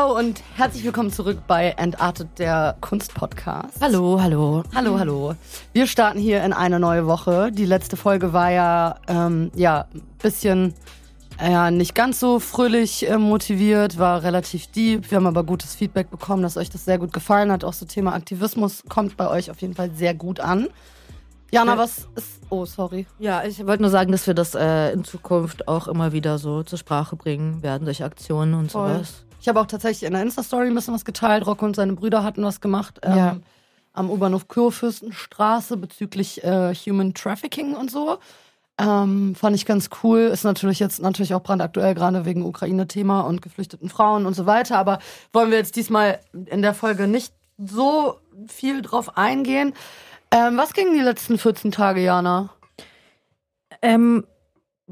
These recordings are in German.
Hallo und herzlich willkommen zurück bei Entartet, der Kunstpodcast. Hallo, hallo. Hallo, hallo. Wir starten hier in eine neue Woche. Die letzte Folge war ja, ähm, ja, ein bisschen, ja, nicht ganz so fröhlich äh, motiviert, war relativ deep. Wir haben aber gutes Feedback bekommen, dass euch das sehr gut gefallen hat. Auch so Thema Aktivismus kommt bei euch auf jeden Fall sehr gut an. Jana, was ist, oh, sorry. Ja, ich wollte nur sagen, dass wir das äh, in Zukunft auch immer wieder so zur Sprache bringen werden durch Aktionen und Voll. sowas. Ich habe auch tatsächlich in der Insta-Story ein bisschen was geteilt. Rocco und seine Brüder hatten was gemacht. Ähm, Ja. Am U-Bahnhof Kurfürstenstraße bezüglich äh, Human Trafficking und so. Ähm, fand ich ganz cool. Ist natürlich jetzt natürlich auch brandaktuell, gerade wegen Ukraine-Thema und geflüchteten Frauen und so weiter. Aber wollen wir jetzt diesmal in der Folge nicht so viel drauf eingehen. Ähm, was ging die letzten 14 Tage, Jana? Ähm,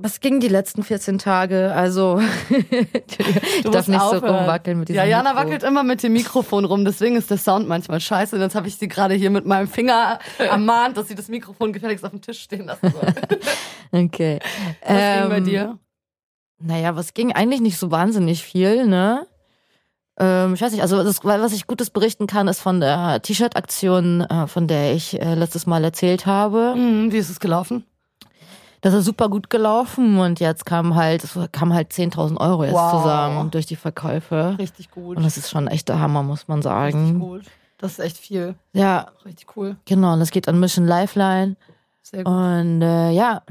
was ging die letzten 14 Tage? Also, ich darf nicht so aufhören. rumwackeln mit diesem Ja, Jana Mikro. wackelt immer mit dem Mikrofon rum, deswegen ist der Sound manchmal scheiße. Und jetzt habe ich sie gerade hier mit meinem Finger ermahnt, dass sie das Mikrofon gefälligst auf dem Tisch stehen lassen soll. Okay. Was ging bei Ähm, dir? Naja, was ging eigentlich nicht so wahnsinnig viel, ne? Ähm, ich weiß nicht, also das, was ich Gutes berichten kann, ist von der T-Shirt-Aktion, äh, von der ich äh, letztes Mal erzählt habe. Mhm, wie ist es gelaufen? Das ist super gut gelaufen und jetzt kam halt, es kam halt 10.000 Euro jetzt Wow. zusammen durch die Verkäufe. Richtig gut. Und das ist schon echt der Hammer, muss man Richtig sagen. gut. Das ist echt viel. Ja, Richtig cool. genau. Und das geht an Mission Lifeline. Sehr gut. Und äh, ja,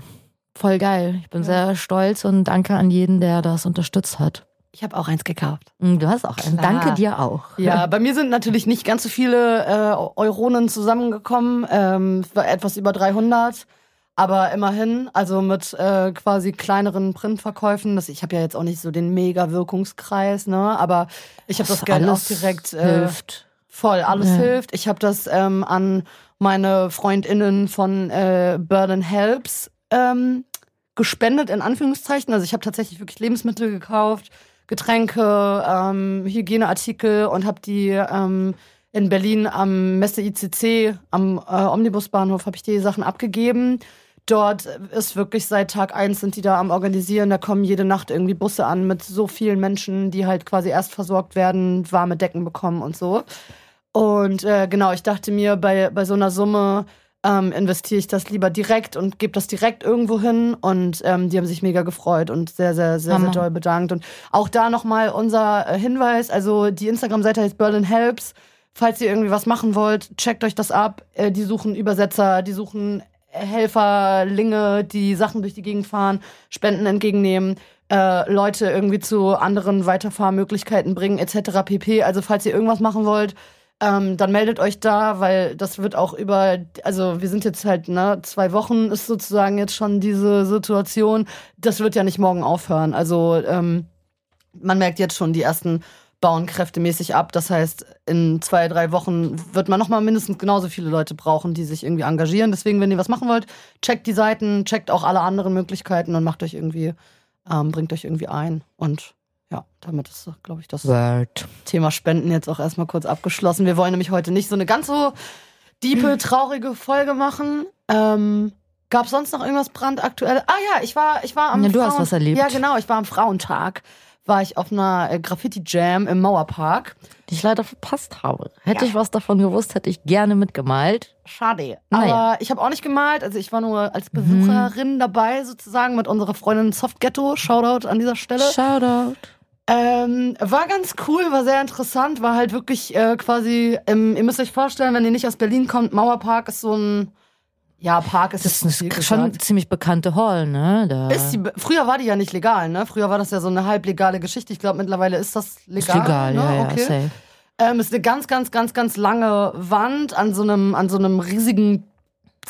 voll geil. Ich bin sehr stolz und danke an jeden, der das unterstützt hat. Ich habe auch eins gekauft. Mm, Du hast auch. Klar. Danke dir auch. Ja, bei mir sind natürlich nicht ganz so viele äh, Euronen zusammengekommen. Ähm, etwas über 300. Aber immerhin, also mit äh, quasi kleineren Printverkäufen. Das, ich habe ja jetzt auch nicht so den mega Wirkungskreis, ne? Aber ich habe das, Geld auch direkt äh, hilft. voll, alles Ja. hilft. Ich habe das ähm, an meine FreundInnen von äh, Burden Helps ähm, gespendet, in Anführungszeichen. Also ich habe tatsächlich wirklich Lebensmittel gekauft, Getränke, ähm, Hygieneartikel und habe die ähm, in Berlin am Messe ICC, am äh, Omnibusbahnhof, habe ich die Sachen abgegeben. Dort ist wirklich seit Tag eins sind die da am Organisieren. Da kommen jede Nacht irgendwie Busse an mit so vielen Menschen, die halt quasi erst versorgt werden, warme Decken bekommen und so. Und äh, genau, ich dachte mir, bei, bei so einer Summe ähm, investiere ich das lieber direkt und gebe das direkt irgendwo hin. Und ähm, die haben sich mega gefreut und sehr, sehr, sehr, sehr Hammer. doll bedankt. Und auch da nochmal unser äh, Hinweis, also die Instagram-Seite heißt Berlin Helps. Falls ihr irgendwie was machen wollt, checkt euch das ab. Äh, die suchen Übersetzer, die suchen Helferlinge, die Sachen durch die Gegend fahren, Spenden entgegennehmen, äh, Leute irgendwie zu anderen Weiterfahrmöglichkeiten bringen, etc. pp. Also falls ihr irgendwas machen wollt, ähm, dann meldet euch da, weil das wird auch über, also wir sind jetzt halt, ne, zwei Wochen ist sozusagen jetzt schon diese Situation. Das wird ja nicht morgen aufhören. Also ähm, man merkt jetzt schon, die ersten bauen kräftemäßig ab. Das heißt, in zwei, drei Wochen wird man nochmal mindestens genauso viele Leute brauchen, die sich irgendwie engagieren. Deswegen, wenn ihr was machen wollt, checkt die Seiten, checkt auch alle anderen Möglichkeiten und macht euch irgendwie, ähm, bringt euch irgendwie ein. Und ja, damit ist, glaube ich, das Word. Thema Spenden jetzt auch erstmal kurz abgeschlossen. Wir wollen nämlich heute nicht so eine ganz so diepe, traurige Folge machen. Ähm, Gab sonst noch irgendwas brandaktuelles? Ah ja, ich war, ich war am Ja, du hast was erlebt. Ja, genau, ich war am Frauentag. War ich auf einer äh, Graffiti-Jam im Mauerpark. Die ich leider verpasst habe. Hätte Ja. ich was davon gewusst, hätte ich gerne mitgemalt. Schade. Naja. Aber ich habe auch nicht gemalt. Also ich war nur als Besucherin dabei sozusagen mit unserer Freundin Soft Ghetto. Shoutout an dieser Stelle. Shoutout. Ähm, war ganz cool, war sehr interessant, war halt wirklich äh, quasi, ähm, ihr müsst euch vorstellen, wenn ihr nicht aus Berlin kommt, Mauerpark ist so ein, ja, Park ist, Das ist eine schon gesagt. ziemlich bekannte Hall, ne? Da Ist die, früher war die ja nicht legal, ne? Früher war das ja so eine halblegale Geschichte. Ich glaube, mittlerweile ist das legal. ist legal, ne? ja, ja, okay. safe. Ähm, ist eine ganz, ganz, ganz, ganz lange Wand an so einem, an so einem riesigen.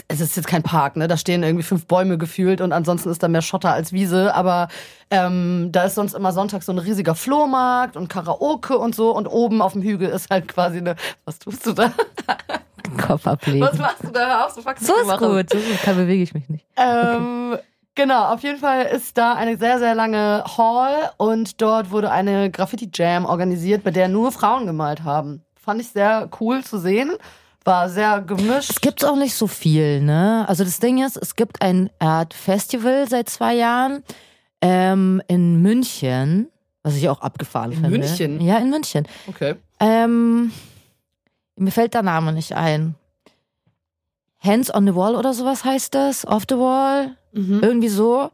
Es ist jetzt kein Park, ne? Da stehen irgendwie fünf Bäume gefühlt und ansonsten ist da mehr Schotter als Wiese. Aber ähm, da ist sonst immer Sonntag so ein riesiger Flohmarkt und Karaoke und so. Und oben auf dem Hügel ist halt quasi eine. Was tust du da? Kopf ablegen. Was machst du da? Hör auf, so fucking so ist machen. gut, so ist gut. Kann bewege ich mich nicht. Ähm, Genau, auf jeden Fall ist da eine sehr, sehr lange Hall und dort wurde eine Graffiti-Jam organisiert, bei der nur Frauen gemalt haben. Fand ich sehr cool zu sehen. War sehr gemischt. Es gibt auch nicht so viel, ne? Also das Ding ist, es gibt ein Art Festival seit zwei Jahren ähm, in München, Was ich auch abgefahren In finde. München? Ja, in München. Okay. Ähm, mir fällt der Name nicht ein. Hands on the Wall oder sowas heißt das. Off the Wall. Mhm. Irgendwie so.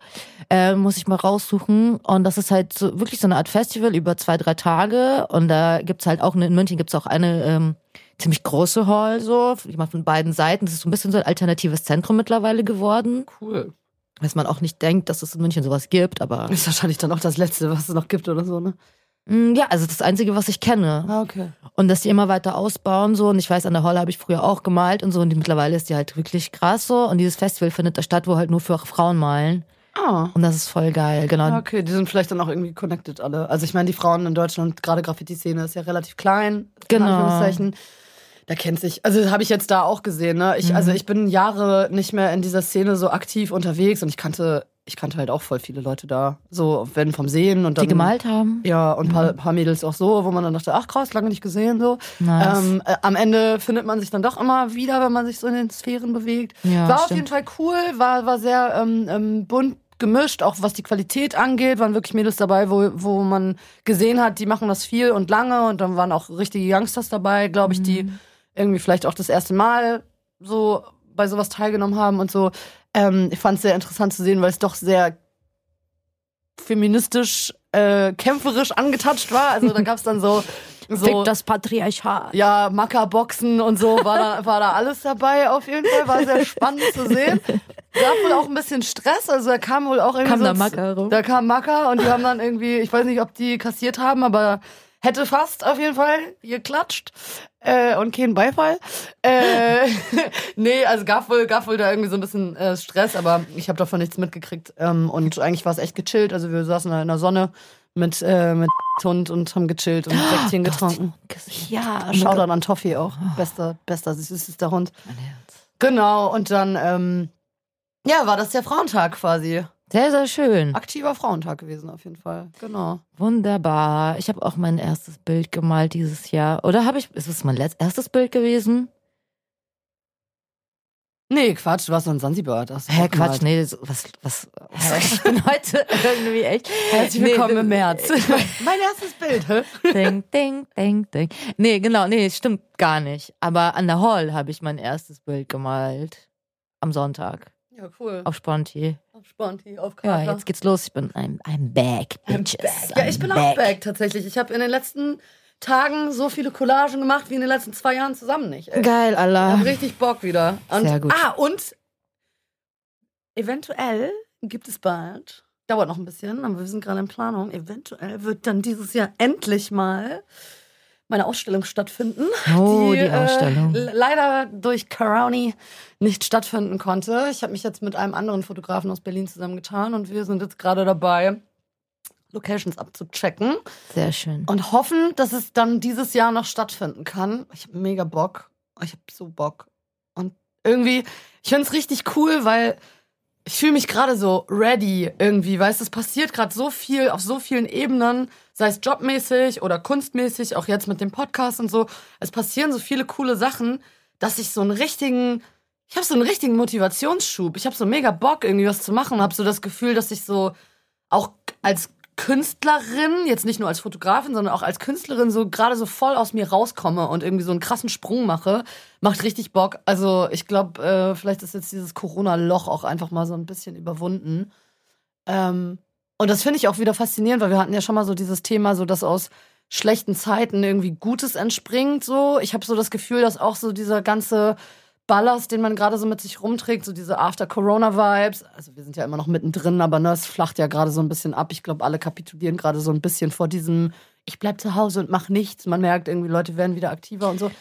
Äh, muss ich mal raussuchen. Und das ist halt so wirklich so eine Art Festival über zwei, drei Tage. Und da gibt's halt auch, in München gibt's auch eine ähm, ziemlich große Hall, so. Die macht von beiden Seiten. Das ist so ein bisschen so ein alternatives Zentrum mittlerweile geworden. Cool. Was man auch nicht denkt, dass es in München sowas gibt, aber. Ist wahrscheinlich dann auch das Letzte, was es noch gibt oder so, ne? Mm, Ja, also das Einzige, was ich kenne. Ah, okay. Und dass die immer weiter ausbauen so. Und ich weiß, an der Hall habe ich früher auch gemalt und so. Und die, mittlerweile ist die halt wirklich krass so. Und dieses Festival findet da statt, wo halt nur für Frauen malen. Ah. Und das ist voll geil, genau. Ah, Okay, die sind vielleicht dann auch irgendwie connected alle. Also ich meine, die Frauen in Deutschland, gerade Graffiti-Szene ist ja relativ klein. in Genau. Anführungszeichen. Da kennt sich, also habe ich jetzt da auch gesehen, ne? Ich, Also ich bin Jahre nicht mehr in dieser Szene so aktiv unterwegs und ich kannte, ich kannte halt auch voll viele Leute da. So, wenn vom Sehen und dann. Die gemalt haben. Ja, und ein paar, paar Mädels auch so, wo man dann dachte, ach krass, lange nicht gesehen, so. Nice. Ähm, äh, am Ende findet man sich dann doch immer wieder, wenn man sich so in den Sphären bewegt. Ja, war auf stimmt. jeden Fall cool, war, war sehr ähm, ähm, bunt gemischt, auch was die Qualität angeht, waren wirklich Mädels dabei, wo, wo man gesehen hat, die machen das viel und lange und dann waren auch richtige Youngsters dabei, glaube ich, die Mhm. irgendwie vielleicht auch das erste Mal so bei sowas teilgenommen haben und so. Ähm, ich fand es sehr interessant zu sehen, weil es doch sehr feministisch, äh, kämpferisch angetatscht war. Also da gab's dann so, so Fick das Patriarchat. ja, Mackerboxen und so, war da, war da alles dabei auf jeden Fall. War sehr spannend zu sehen. Gab wohl auch ein bisschen Stress, also da kam wohl auch irgendwie Kam so da Macker rum? Da kam Macker und die haben dann irgendwie, ich weiß nicht, ob die kassiert haben, aber hätte fast auf jeden Fall geklatscht. Äh, und kein Beifall. Äh, nee, also gab wohl, gab wohl da irgendwie so ein bisschen äh, Stress, aber ich habe davon nichts mitgekriegt. Ähm, und eigentlich war es echt gechillt. Also wir saßen da in der Sonne mit, äh, mit Hund und haben gechillt und Säckchen getrunken. Ja, Shoutout an Toffee auch. Bester, bester, süßester Hund. Mein Herz. Genau, und dann, ähm, ja, war das der Frauentag quasi. Sehr, sehr schön. Aktiver Frauentag gewesen auf jeden Fall. Genau. Wunderbar. Ich habe auch mein erstes Bild gemalt dieses Jahr. Oder habe ich, ist es mein letzt, erstes Bild gewesen? Nee, Quatsch, du warst noch in Sansibar. Das Hä, Quatsch, nee, so- was, was, hä? ich bin heute irgendwie echt. Herzlich Nee, willkommen d- im März. mein erstes Bild, hä? Ding, ding, ding, ding. Nee, genau, nee, stimmt gar nicht. Aber an der Hall habe ich mein erstes Bild gemalt. Am Sonntag. Ja, cool. Auf Sponti. Auf Sponti, auf Ja, Kater. jetzt geht's los. Ich bin, I'm, I'm back, I'm bitches. back. Ja, ich I'm bin auch back tatsächlich. Ich habe in den letzten Tagen so viele Collagen gemacht wie in den letzten zwei Jahren zusammen nicht. Ey. Geil, Ich Allah. hab richtig Bock wieder. Und, Sehr gut. Ah, und eventuell gibt es bald, dauert noch ein bisschen, aber wir sind gerade in Planung, eventuell wird dann dieses Jahr endlich mal meine Ausstellung stattfinden. Oh, die Ausstellung. Äh, leider durch Corona nicht stattfinden konnte. Ich habe mich jetzt mit einem anderen Fotografen aus Berlin zusammengetan und wir sind jetzt gerade dabei, Locations abzuchecken Sehr schön. und hoffen, dass es dann dieses Jahr noch stattfinden kann. Ich habe mega Bock. Ich habe so Bock. Und irgendwie, ich finde es richtig cool, weil ich fühle mich gerade so ready irgendwie. Weißt du, es passiert gerade so viel auf so vielen Ebenen, sei es jobmäßig oder kunstmäßig, auch jetzt mit dem Podcast und so. Es passieren so viele coole Sachen, dass ich so einen richtigen, ich habe so einen richtigen Motivationsschub. Ich habe so mega Bock, irgendwie was zu machen. Habe so das Gefühl, dass ich so auch als Künstlerin, jetzt nicht nur als Fotografin, sondern auch als Künstlerin so gerade so voll aus mir rauskomme und irgendwie so einen krassen Sprung mache, macht richtig Bock. Also ich glaube, äh, vielleicht ist jetzt dieses Corona-Loch auch einfach mal so ein bisschen überwunden. Ähm, und das finde ich auch wieder faszinierend, weil wir hatten ja schon mal so dieses Thema, so dass aus schlechten Zeiten irgendwie Gutes entspringt. So, ich habe so das Gefühl, dass auch so dieser ganze Ballast, den man gerade so mit sich rumträgt, so diese After-Corona-Vibes. Also wir sind ja immer noch mittendrin, aber ne, es flacht ja gerade so ein bisschen ab. Ich glaube, alle kapitulieren gerade so ein bisschen vor diesem, ich bleib zu Hause und mach nichts. Man merkt irgendwie, Leute werden wieder aktiver und so.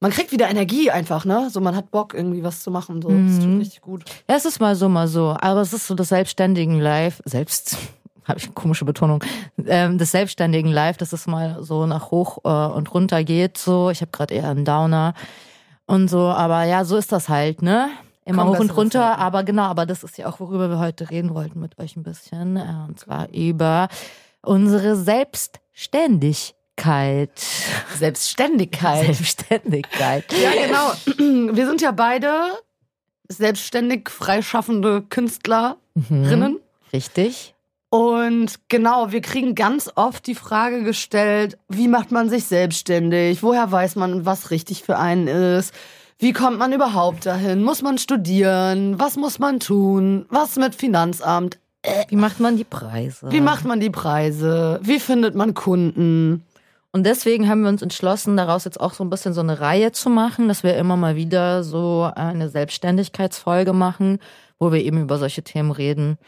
Man kriegt wieder Energie einfach, ne? So, man hat Bock, irgendwie was zu machen. So, das tut richtig gut. Ja, es ist mal so, mal so. Aber es ist so das selbstständigen Live, selbst, habe ich eine komische Betonung, ähm, des selbstständigen Live, dass es mal so nach hoch äh, und runter geht. So, ich habe gerade eher einen Downer und so. Aber ja, so ist das halt, ne? Immer Kommen hoch und runter. Aber genau, aber das ist ja auch, worüber wir heute reden wollten mit euch ein bisschen. Äh, und zwar über unsere Selbstständigkeit. Selbstständigkeit. Selbstständigkeit. Ja, genau. Wir sind ja beide selbstständig freischaffende Künstlerinnen. Richtig. Und genau, wir kriegen ganz oft die Frage gestellt, wie macht man sich selbstständig? Woher weiß man, was richtig für einen ist? Wie kommt man überhaupt dahin? Muss man studieren? Was muss man tun? Was mit Finanzamt? Wie macht man die Preise? Wie macht man die Preise? Wie findet man Kunden? Und deswegen haben wir uns entschlossen, daraus jetzt auch so ein bisschen so eine Reihe zu machen, dass wir immer mal wieder so eine Selbstständigkeitsfolge machen, wo wir eben über solche Themen reden.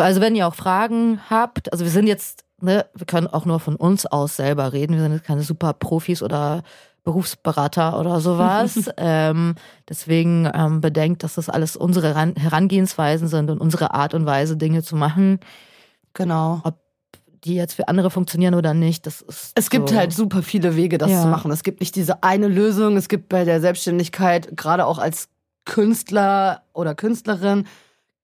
Also wenn ihr auch Fragen habt, also wir sind jetzt, ne, wir können auch nur von uns aus selber reden. Wir sind jetzt keine super Profis oder Berufsberater oder sowas. ähm, deswegen ähm, bedenkt, dass das alles unsere Herangehensweisen sind und unsere Art und Weise, Dinge zu machen. Genau. Ob die jetzt für andere funktionieren oder nicht, das ist. Es gibt so. halt super viele Wege, das Ja. zu machen. Es gibt nicht diese eine Lösung. Es gibt bei der Selbstständigkeit, gerade auch als Künstler oder Künstlerin,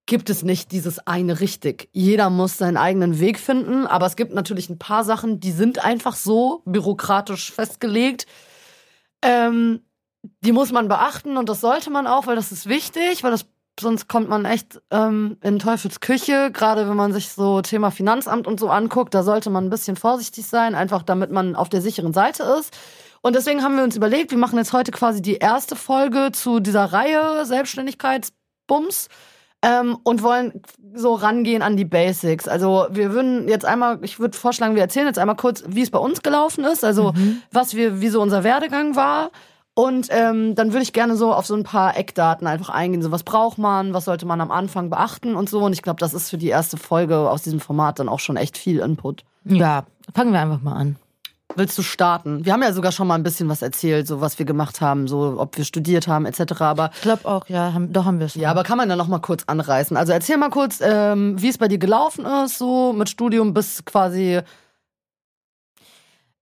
gibt es nicht dieses eine richtig. Jeder muss seinen eigenen Weg finden, aber es gibt natürlich ein paar Sachen, die sind einfach so bürokratisch festgelegt. Ähm, die muss man beachten und das sollte man auch, weil das ist wichtig, weil das sonst kommt man echt ähm, in Teufels Küche, gerade wenn man sich so Thema Finanzamt und so anguckt, da sollte man ein bisschen vorsichtig sein, einfach damit man auf der sicheren Seite ist. Und deswegen haben wir uns überlegt, wir machen jetzt heute quasi die erste Folge zu dieser Reihe Selbstständigkeitsbums ähm, und wollen so rangehen an die Basics. Also wir würden jetzt einmal, ich würde vorschlagen, wir erzählen jetzt einmal kurz, wie es bei uns gelaufen ist, also was wir, wie so unser Werdegang war. Und ähm, dann würde ich gerne so auf so ein paar Eckdaten einfach eingehen. So, was braucht man, was sollte man am Anfang beachten und so. Und ich glaube, das ist für die erste Folge aus diesem Format dann auch schon echt viel Input. Ja, fangen wir einfach mal an. Willst du starten? Wir haben ja sogar schon mal ein bisschen was erzählt, so was wir gemacht haben, so ob wir studiert haben etc. Aber Ich glaube auch, ja, haben, doch haben wir es. ja, aber kann man ja noch mal kurz anreißen. Also erzähl mal kurz, ähm, wie es bei dir gelaufen ist, so mit Studium bis quasi.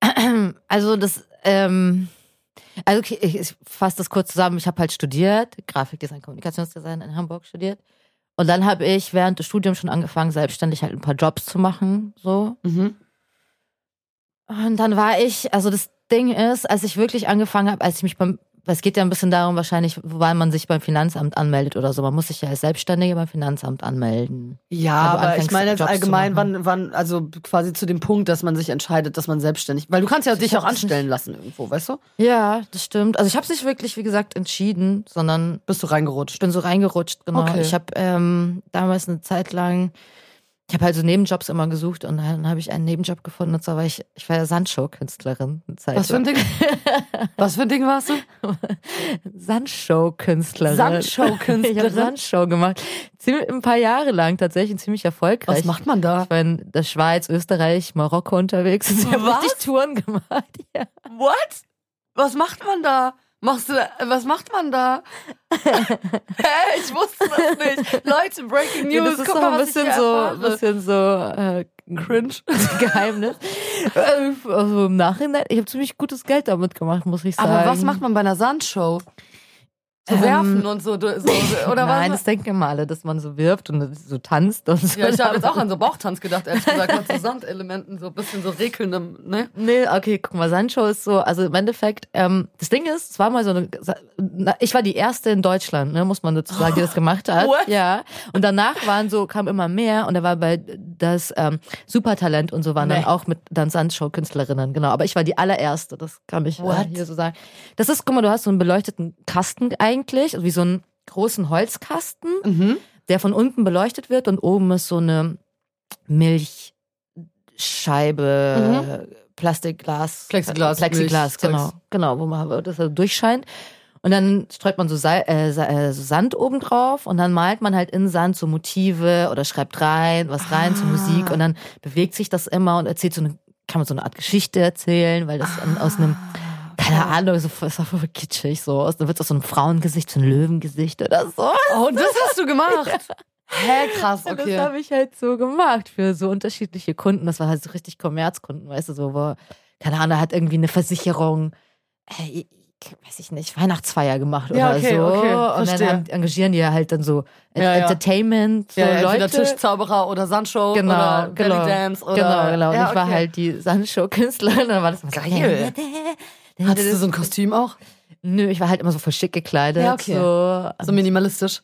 Also das, ähm, also okay, ich, ich fasse das kurz zusammen. Ich habe halt studiert, Grafikdesign, Kommunikationsdesign in Hamburg studiert. Und dann habe ich während des Studiums schon angefangen, selbstständig halt ein paar Jobs zu machen, so. Mhm. Und dann war ich, also das Ding ist, als ich wirklich angefangen habe, als ich mich beim, es geht ja ein bisschen darum wahrscheinlich, wann man sich beim Finanzamt anmeldet oder so. Man muss sich ja als Selbstständige beim Finanzamt anmelden. Ja, Also aber ich meine jetzt Jobs allgemein, wann, wann, also quasi zu dem Punkt, dass man sich entscheidet, dass man selbstständig, weil du kannst ja dich hab auch das anstellen lassen irgendwo, weißt du? Ja, das stimmt. Also ich habe es nicht wirklich, wie gesagt, entschieden, sondern Bist du reingerutscht? ich bin so reingerutscht, genau. Okay. Ich habe ähm, damals eine Zeit lang, ich habe halt so Nebenjobs immer gesucht und dann habe ich einen Nebenjob gefunden und zwar war ich, ich war ja Sandshow-Künstlerin. eine Zeit Was für ein. Ding? Was für ein Ding warst du? Sandshow-Künstlerin. Sandshow-Künstlerin? Ich habe Sandshow gemacht. Ziemlich, ein paar Jahre lang tatsächlich ziemlich erfolgreich. Was macht man da? Ich war in der Schweiz, Österreich, Marokko unterwegs. Ich habe richtig Touren gemacht. Ja. What? Was macht man da? Machst du, was macht man da? Hä, ich wusste das nicht. Leute, Breaking Ja, News, das ist guck mal, ein bisschen so, bisschen so äh, Cringe. Geheimnis. Äh, also im Nachhinein, ich habe ziemlich gutes Geld damit gemacht, muss ich sagen. Aber was macht man bei einer Sandshow? So Ähm, werfen und so, so oder Nein, was? das denken immer alle, dass man so wirbt und so tanzt und so. Ja, ich habe jetzt auch an so Bauchtanz gedacht, ehrlich gesagt, mit so Sandelementen, so ein bisschen so rekelndem, ne? Nee, okay, guck mal, Sandshow ist so, also im Endeffekt, ähm, das Ding ist, es war mal so eine, ich war die erste in Deutschland, ne, muss man dazu sagen, die das gemacht hat. What? Ja. Und danach waren so, kam immer mehr und da war bei das ähm, Supertalent und so waren Nee. dann auch mit dann Sandshow-Künstlerinnen, genau. Aber ich war die allererste, das kann ich äh, What? hier so sagen. Das ist, guck mal, du hast so einen beleuchteten Kasten eigentlich, also wie so einen großen Holzkasten, Mhm. der von unten beleuchtet wird und oben ist so eine Milchscheibe, Plastikglas, Plexiglas, Plexiglas, Milch, genau, Zeugs. genau, wo man das so durchscheint. Und dann streut man so, äh, Sa- äh, so Sand oben drauf und dann malt man halt in Sand so Motive oder schreibt rein, was rein zur Ah. Musik und dann bewegt sich das immer und erzählt so eine, kann man so eine Art Geschichte erzählen, weil das an- aus einem, keine Ahnung, so, das war voll kitschig, so, aus, dann wird aus so einem Frauengesicht so ein Löwengesicht oder so. Oh, das hast du gemacht. Hä, krass, Und Das okay. habe ich halt so gemacht für so unterschiedliche Kunden. Das war halt so richtig Kommerzkunden, weißt du, so, wo, keine Ahnung, hat irgendwie eine Versicherung, äh, weiß ich nicht, Weihnachtsfeier gemacht Ja, oder okay, so. okay, und verstehe. dann engagieren die ja halt dann so Ja, ja. Entertainment, so Ja, Leute. Tischzauberer oder Sandshow Genau, oder Belly genau. Dance oder Genau, genau. Und Ja, ich war okay. halt die Sandshow-Künstlerin. Und dann war das immer so, Geil. Hattest du so ein Kostüm auch? Nö, ich war halt immer so voll schick gekleidet. Ja, okay. so, So minimalistisch.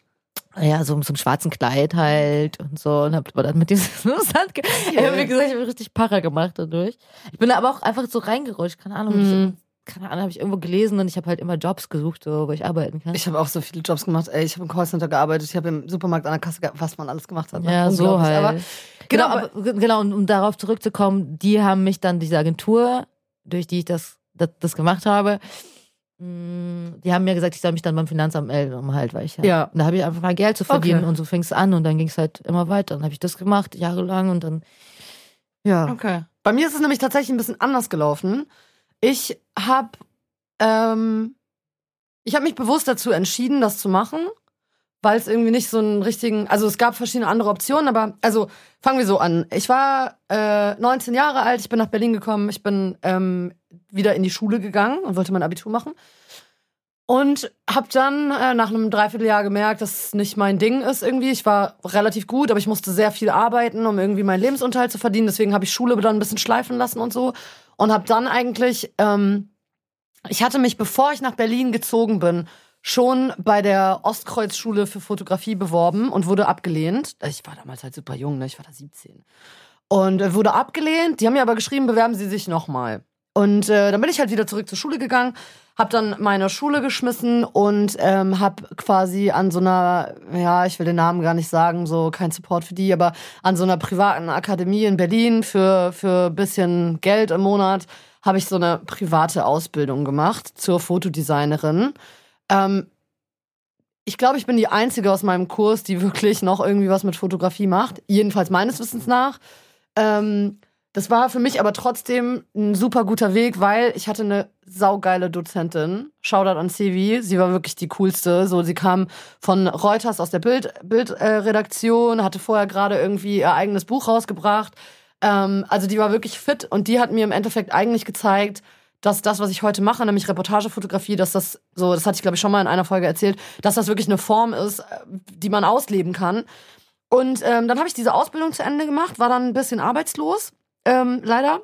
ja, so, so einem schwarzen Kleid halt und so und hab dann mit diesem Sand, yeah. wie gesagt, ich habe richtig Para gemacht dadurch. Ich bin da aber auch einfach so reingerutscht, keine Ahnung, Mhm. ich, keine Ahnung, habe ich irgendwo gelesen und ich habe halt immer Jobs gesucht, so, wo ich arbeiten kann. Ich habe auch so viele Jobs gemacht. Ey, ich habe im Callcenter gearbeitet, ich habe im Supermarkt an der Kasse was man alles gemacht hat. ja, so halt. Aber, genau, genau, aber, genau, und um darauf zurückzukommen, die haben mich dann, diese Agentur, durch die ich das, das, das gemacht habe, mh, die haben mir gesagt, ich soll mich dann beim Finanzamt melden, um halt, weil ich halt, Ja. und da habe ich einfach mal Geld zu verdienen Okay. und so fing es an und dann ging es halt immer weiter. Dann habe ich das gemacht, jahrelang und dann, ja. Okay. Bei mir ist es nämlich tatsächlich ein bisschen anders gelaufen. Ich habe ähm, ich habe mich bewusst dazu entschieden, das zu machen, weil es irgendwie nicht so einen richtigen, also es gab verschiedene andere Optionen, aber also fangen wir so an. Ich war äh, 19 Jahre alt, ich bin nach Berlin gekommen, ich bin ähm, wieder in die Schule gegangen und wollte mein Abitur machen. Und habe dann äh, nach einem Dreivierteljahr gemerkt, dass es nicht mein Ding ist irgendwie. Ich war relativ gut, aber ich musste sehr viel arbeiten, um irgendwie meinen Lebensunterhalt zu verdienen. Deswegen habe ich Schule dann ein bisschen schleifen lassen und so. Und habe dann eigentlich, ähm, ich hatte mich, bevor ich nach Berlin gezogen bin, schon bei der Ostkreuzschule für Fotografie beworben und wurde abgelehnt. Ich war damals halt super jung, ne? ich war da 17. Und äh, wurde abgelehnt. Die haben mir aber geschrieben, bewerben Sie sich nochmal. Und äh, dann bin ich halt wieder zurück zur Schule gegangen, hab dann meine Schule geschmissen und ähm, hab quasi an so einer, ja, ich will den Namen gar nicht sagen, so kein Support für die, aber an so einer privaten Akademie in Berlin für für bisschen Geld im Monat habe ich so eine private Ausbildung gemacht zur Fotodesignerin. Ähm, ich glaube, ich bin die einzige aus meinem Kurs, die wirklich noch irgendwie was mit Fotografie macht. Jedenfalls meines Wissens nach. Ähm, das war für mich aber trotzdem ein super guter Weg, weil ich hatte eine saugeile Dozentin. Shoutout an Sevi. Sie war wirklich die coolste. So, sie kam von Reuters aus der Bild, Bildredaktion, hatte vorher gerade irgendwie ihr eigenes Buch rausgebracht. Ähm, also die war wirklich fit und die hat mir im Endeffekt eigentlich gezeigt, dass das, was ich heute mache, nämlich Reportagefotografie, dass das so, das hatte ich glaube ich schon mal in einer Folge erzählt, dass das wirklich eine Form ist, äh, die man ausleben kann. Und ähm, dann habe ich diese Ausbildung zu Ende gemacht, war dann ein bisschen arbeitslos, ähm, leider.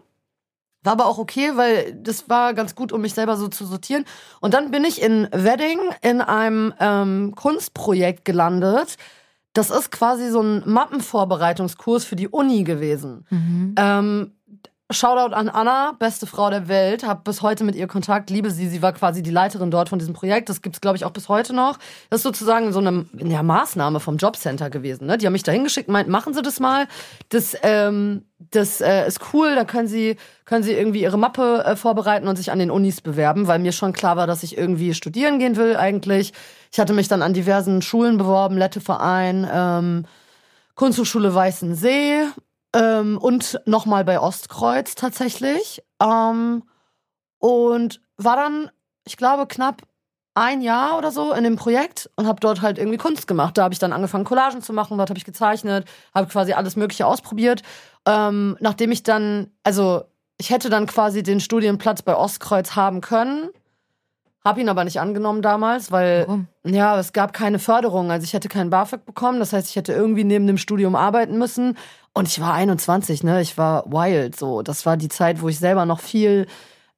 War aber auch okay, weil das war ganz gut, um mich selber so zu sortieren. Und dann bin ich in Wedding in einem ähm, Kunstprojekt gelandet. Das ist quasi so ein Mappenvorbereitungskurs für die Uni gewesen. Mhm. Ähm, Shoutout an Anna, beste Frau der Welt. Hab bis heute mit ihr Kontakt, liebe sie. Sie war quasi die Leiterin dort von diesem Projekt. Das gibt's, glaube ich, auch bis heute noch. Das ist sozusagen so eine ja, Maßnahme vom Jobcenter gewesen. Ne? Die haben mich da hingeschickt, meint, machen Sie das mal. Das, ähm, das äh, ist cool. Da können Sie, können Sie irgendwie Ihre Mappe äh, vorbereiten und sich an den Unis bewerben, weil mir schon klar war, dass ich irgendwie studieren gehen will eigentlich. Ich hatte mich dann an diversen Schulen beworben, Letteverein, ähm, Kunsthochschule Weißensee ähm, und nochmal bei Ostkreuz tatsächlich. Ähm, und war dann, ich glaube, knapp ein Jahr oder so in dem Projekt und habe dort halt irgendwie Kunst gemacht. Da habe ich dann angefangen, Collagen zu machen, dort habe ich gezeichnet, habe quasi alles Mögliche ausprobiert. Ähm, nachdem ich dann, also ich hätte dann quasi den Studienplatz bei Ostkreuz haben können, habe ihn aber nicht angenommen damals, weil Warum? ja, es gab keine Förderung. Also ich hätte keinen BAföG bekommen. Das heißt, ich hätte irgendwie neben dem Studium arbeiten müssen. Und ich war 21, ne? Ich war wild so. Das war die Zeit, wo ich selber noch viel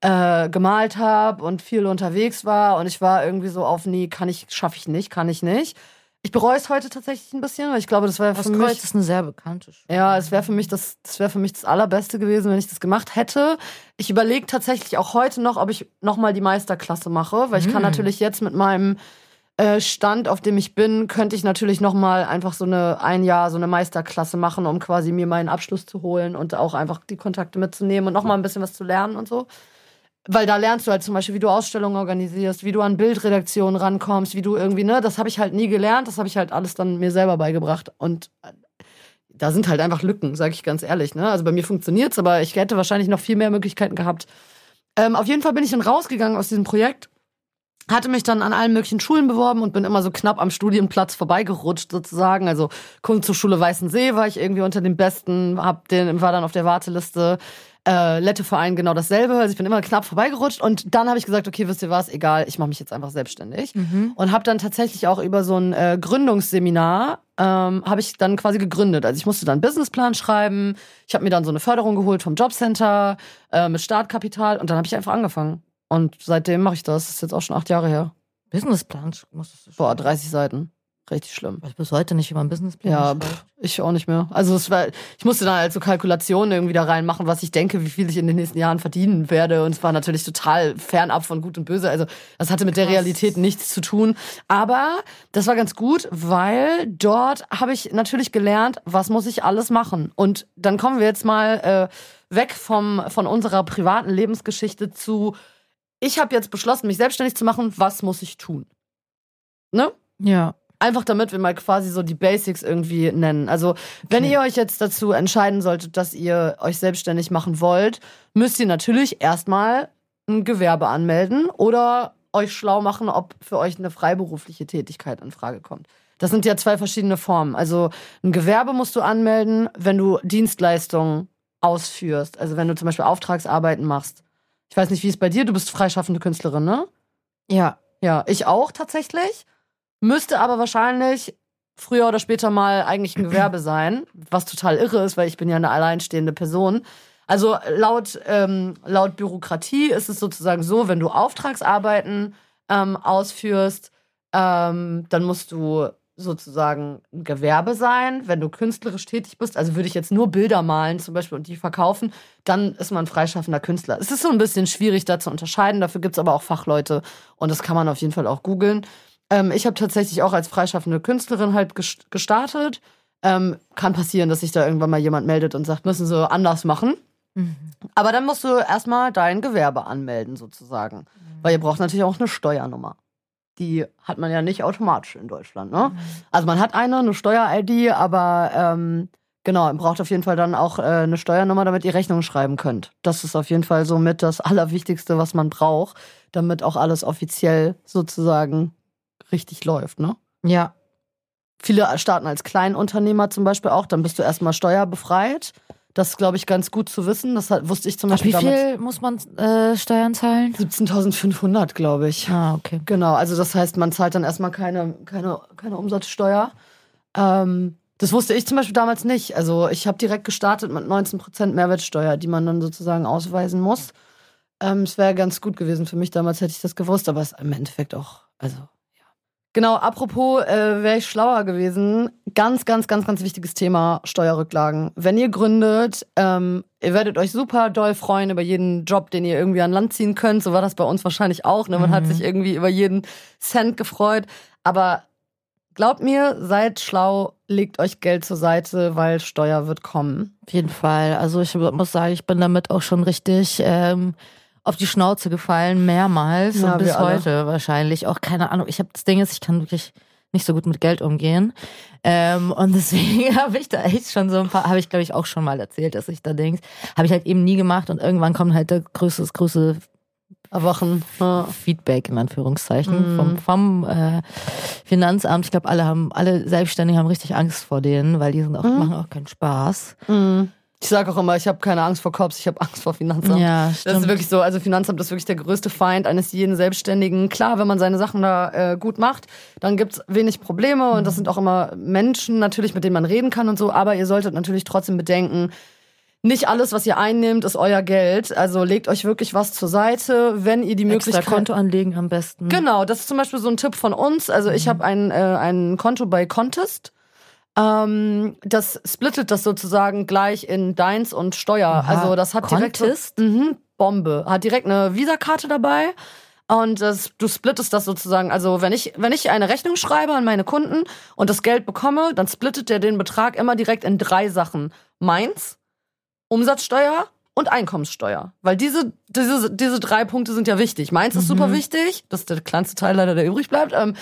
äh, gemalt habe und viel unterwegs war. Und ich war irgendwie so auf, nee, kann ich, schaffe ich nicht, kann ich nicht. Ich bereue es heute tatsächlich ein bisschen, weil ich glaube, das wäre für mich. ist eine sehr bekannte Schule. Ja, es wäre für mich das, das wäre für mich das allerbeste gewesen, wenn ich das gemacht hätte. Ich überlege tatsächlich auch heute noch, ob ich nochmal die Meisterklasse mache, weil ich kann Mm. natürlich jetzt mit meinem Stand, auf dem ich bin, könnte ich natürlich nochmal einfach so eine ein Jahr so eine Meisterklasse machen, um quasi mir meinen Abschluss zu holen und auch einfach die Kontakte mitzunehmen und nochmal ein bisschen was zu lernen und so. Weil da lernst du halt zum Beispiel, wie du Ausstellungen organisierst, wie du an Bildredaktionen rankommst, wie du irgendwie, ne, das habe ich halt nie gelernt, das habe ich halt alles dann mir selber beigebracht. Und äh, da sind halt einfach Lücken, sage ich ganz ehrlich. Ne? Also bei mir funktioniert's, aber ich hätte wahrscheinlich noch viel mehr Möglichkeiten gehabt. Ähm, auf jeden Fall bin ich dann rausgegangen aus diesem Projekt, hatte mich dann an allen möglichen Schulen beworben und bin immer so knapp am Studienplatz vorbeigerutscht sozusagen. Also Kunsthochschule Weißensee war ich irgendwie unter den Besten, hab den, war dann auf der Warteliste. Äh, Letteverein genau dasselbe. Also ich bin immer knapp vorbeigerutscht und dann habe ich gesagt, okay, wisst ihr was, egal, ich mache mich jetzt einfach selbstständig Mhm. und habe dann tatsächlich auch über so ein äh, Gründungsseminar ähm, habe ich dann quasi gegründet. Also ich musste dann einen Businessplan schreiben. Ich habe mir dann so eine Förderung geholt vom Jobcenter äh, mit Startkapital und dann habe ich einfach angefangen. Und seitdem mache ich das. Das ist jetzt auch schon acht Jahre her. Businessplan musstest du Boah, schreiben. 30 Seiten. Richtig schlimm. Ich bis heute nicht, wie man Businessplan Ja, pff, ich auch nicht mehr. Also es war, ich musste dann halt so Kalkulationen irgendwie da reinmachen, was ich denke, wie viel ich in den nächsten Jahren verdienen werde. Und es war natürlich total fernab von Gut und Böse. Also das hatte mit der Krass. Realität nichts zu tun. Aber das war ganz gut, weil dort habe ich natürlich gelernt, was muss ich alles machen. Und dann kommen wir jetzt mal äh, weg vom, von unserer privaten Lebensgeschichte zu, ich habe jetzt beschlossen, mich selbstständig zu machen, was muss ich tun? Ne? Ja. Einfach damit wir mal quasi so die Basics irgendwie nennen. Also, wenn Okay. ihr euch jetzt dazu entscheiden solltet, dass ihr euch selbstständig machen wollt, müsst ihr natürlich erstmal ein Gewerbe anmelden oder euch schlau machen, ob für euch eine freiberufliche Tätigkeit in Frage kommt. Das sind ja zwei verschiedene Formen. Also, ein Gewerbe musst du anmelden, wenn du Dienstleistungen ausführst. Also, wenn du zum Beispiel Auftragsarbeiten machst. Ich weiß nicht, wie es bei dir, du bist freischaffende Künstlerin, ne? Ja. Ja, ich auch tatsächlich. Müsste aber wahrscheinlich früher oder später mal eigentlich ein Gewerbe sein, was total irre ist, weil ich bin ja eine alleinstehende Person. Also laut, ähm, laut Bürokratie ist es sozusagen so, wenn du Auftragsarbeiten ähm, ausführst, ähm, dann musst du sozusagen ein Gewerbe sein. Wenn du künstlerisch tätig bist, also würde ich jetzt nur Bilder malen zum Beispiel und die verkaufen, dann ist man freischaffender Künstler. Es ist so ein bisschen schwierig da zu unterscheiden, dafür gibt's aber auch Fachleute und das kann man auf jeden Fall auch googeln. Ähm, ich habe tatsächlich auch als freischaffende Künstlerin halt ges- gestartet. Ähm, kann passieren, dass sich da irgendwann mal jemand meldet und sagt, müssen sie anders machen. Mhm. Aber dann musst du erstmal dein Gewerbe anmelden, sozusagen. Weil ihr braucht natürlich auch eine Steuernummer. Die hat man ja nicht automatisch in Deutschland, ne? Also man hat eine, eine Steuer-ID, aber ähm, genau, ihr braucht auf jeden Fall dann auch äh, eine Steuernummer, damit ihr Rechnungen schreiben könnt. Das ist auf jeden Fall so mit das Allerwichtigste, was man braucht, damit auch alles offiziell sozusagen richtig läuft, ne? Ja. Viele starten als Kleinunternehmer zum Beispiel auch, dann bist du erstmal steuerbefreit. Das ist, glaube ich, ganz gut zu wissen. Das hat, wusste ich zum Ab Beispiel wie viel muss man äh, Steuern zahlen? damals. 17.500, glaube ich. Ah, okay. Genau, also das heißt, man zahlt dann erstmal keine, keine, keine Umsatzsteuer. Ähm, das wusste ich zum Beispiel damals nicht. Also ich habe direkt gestartet mit 19% Mehrwertsteuer, die man dann sozusagen ausweisen muss. Ähm, es wäre ganz gut gewesen für mich damals, hätte ich das gewusst, aber es ist im Endeffekt auch, also. Genau, apropos, äh, wäre ich schlauer gewesen. Ganz, ganz, ganz, ganz wichtiges Thema, Steuerrücklagen. Wenn ihr gründet, ähm, ihr werdet euch super doll freuen über jeden Job, den ihr irgendwie an Land ziehen könnt. So war das bei uns wahrscheinlich auch. Ne? Man hat Mhm. sich irgendwie über jeden Cent gefreut. Aber glaubt mir, seid schlau, legt euch Geld zur Seite, weil Steuer wird kommen. Auf jeden Fall. Also ich muss sagen, ich bin damit auch schon richtig ähm, auf die Schnauze gefallen, mehrmals Ja, und bis alle. heute wahrscheinlich. Auch keine Ahnung. Ich habe das Ding ist, ich kann wirklich nicht so gut mit Geld umgehen. Ähm, und deswegen habe ich da echt schon so ein paar, habe ich glaube ich auch schon mal erzählt, dass ich da denkst, habe ich halt eben nie gemacht und irgendwann kommt halt der größte, größte Erwachen. Ja. Feedback in Anführungszeichen Mhm. vom, vom äh, Finanzamt. Ich glaube, alle haben, alle Selbstständigen haben richtig Angst vor denen, weil die sind auch, Mhm. machen auch keinen Spaß. Mhm. Ich sage auch immer, ich habe keine Angst vor Cops, ich habe Angst vor Finanzamt. Ja, Das stimmt. ist wirklich so. Also Finanzamt ist wirklich der größte Feind eines jeden Selbstständigen. Klar, wenn man seine Sachen da äh, gut macht, dann gibt's wenig Probleme und das sind auch immer Menschen natürlich, mit denen man reden kann und so. Aber ihr solltet natürlich trotzdem bedenken, nicht alles, was ihr einnehmt, ist euer Geld. Also legt euch wirklich was zur Seite, wenn ihr die Extra Möglichkeit Konto anlegen am besten. Genau, das ist zum Beispiel so ein Tipp von uns. Also ich habe ein, äh, ein Konto bei Contest. Ähm, das splittet das sozusagen gleich in deins und Steuer. Aha. Also das hat direkt mhm, Bombe. Hat direkt eine Visakarte dabei. Und das, du splittest das sozusagen. Also wenn ich, wenn ich eine Rechnung schreibe an meine Kunden und das Geld bekomme, dann splittet der den Betrag immer direkt in drei Sachen. Meins, Umsatzsteuer und Einkommenssteuer. Weil diese, diese, diese drei Punkte sind ja wichtig. Meins ist Mhm. super wichtig. Das ist der kleinste Teil leider, der übrig bleibt. Ähm,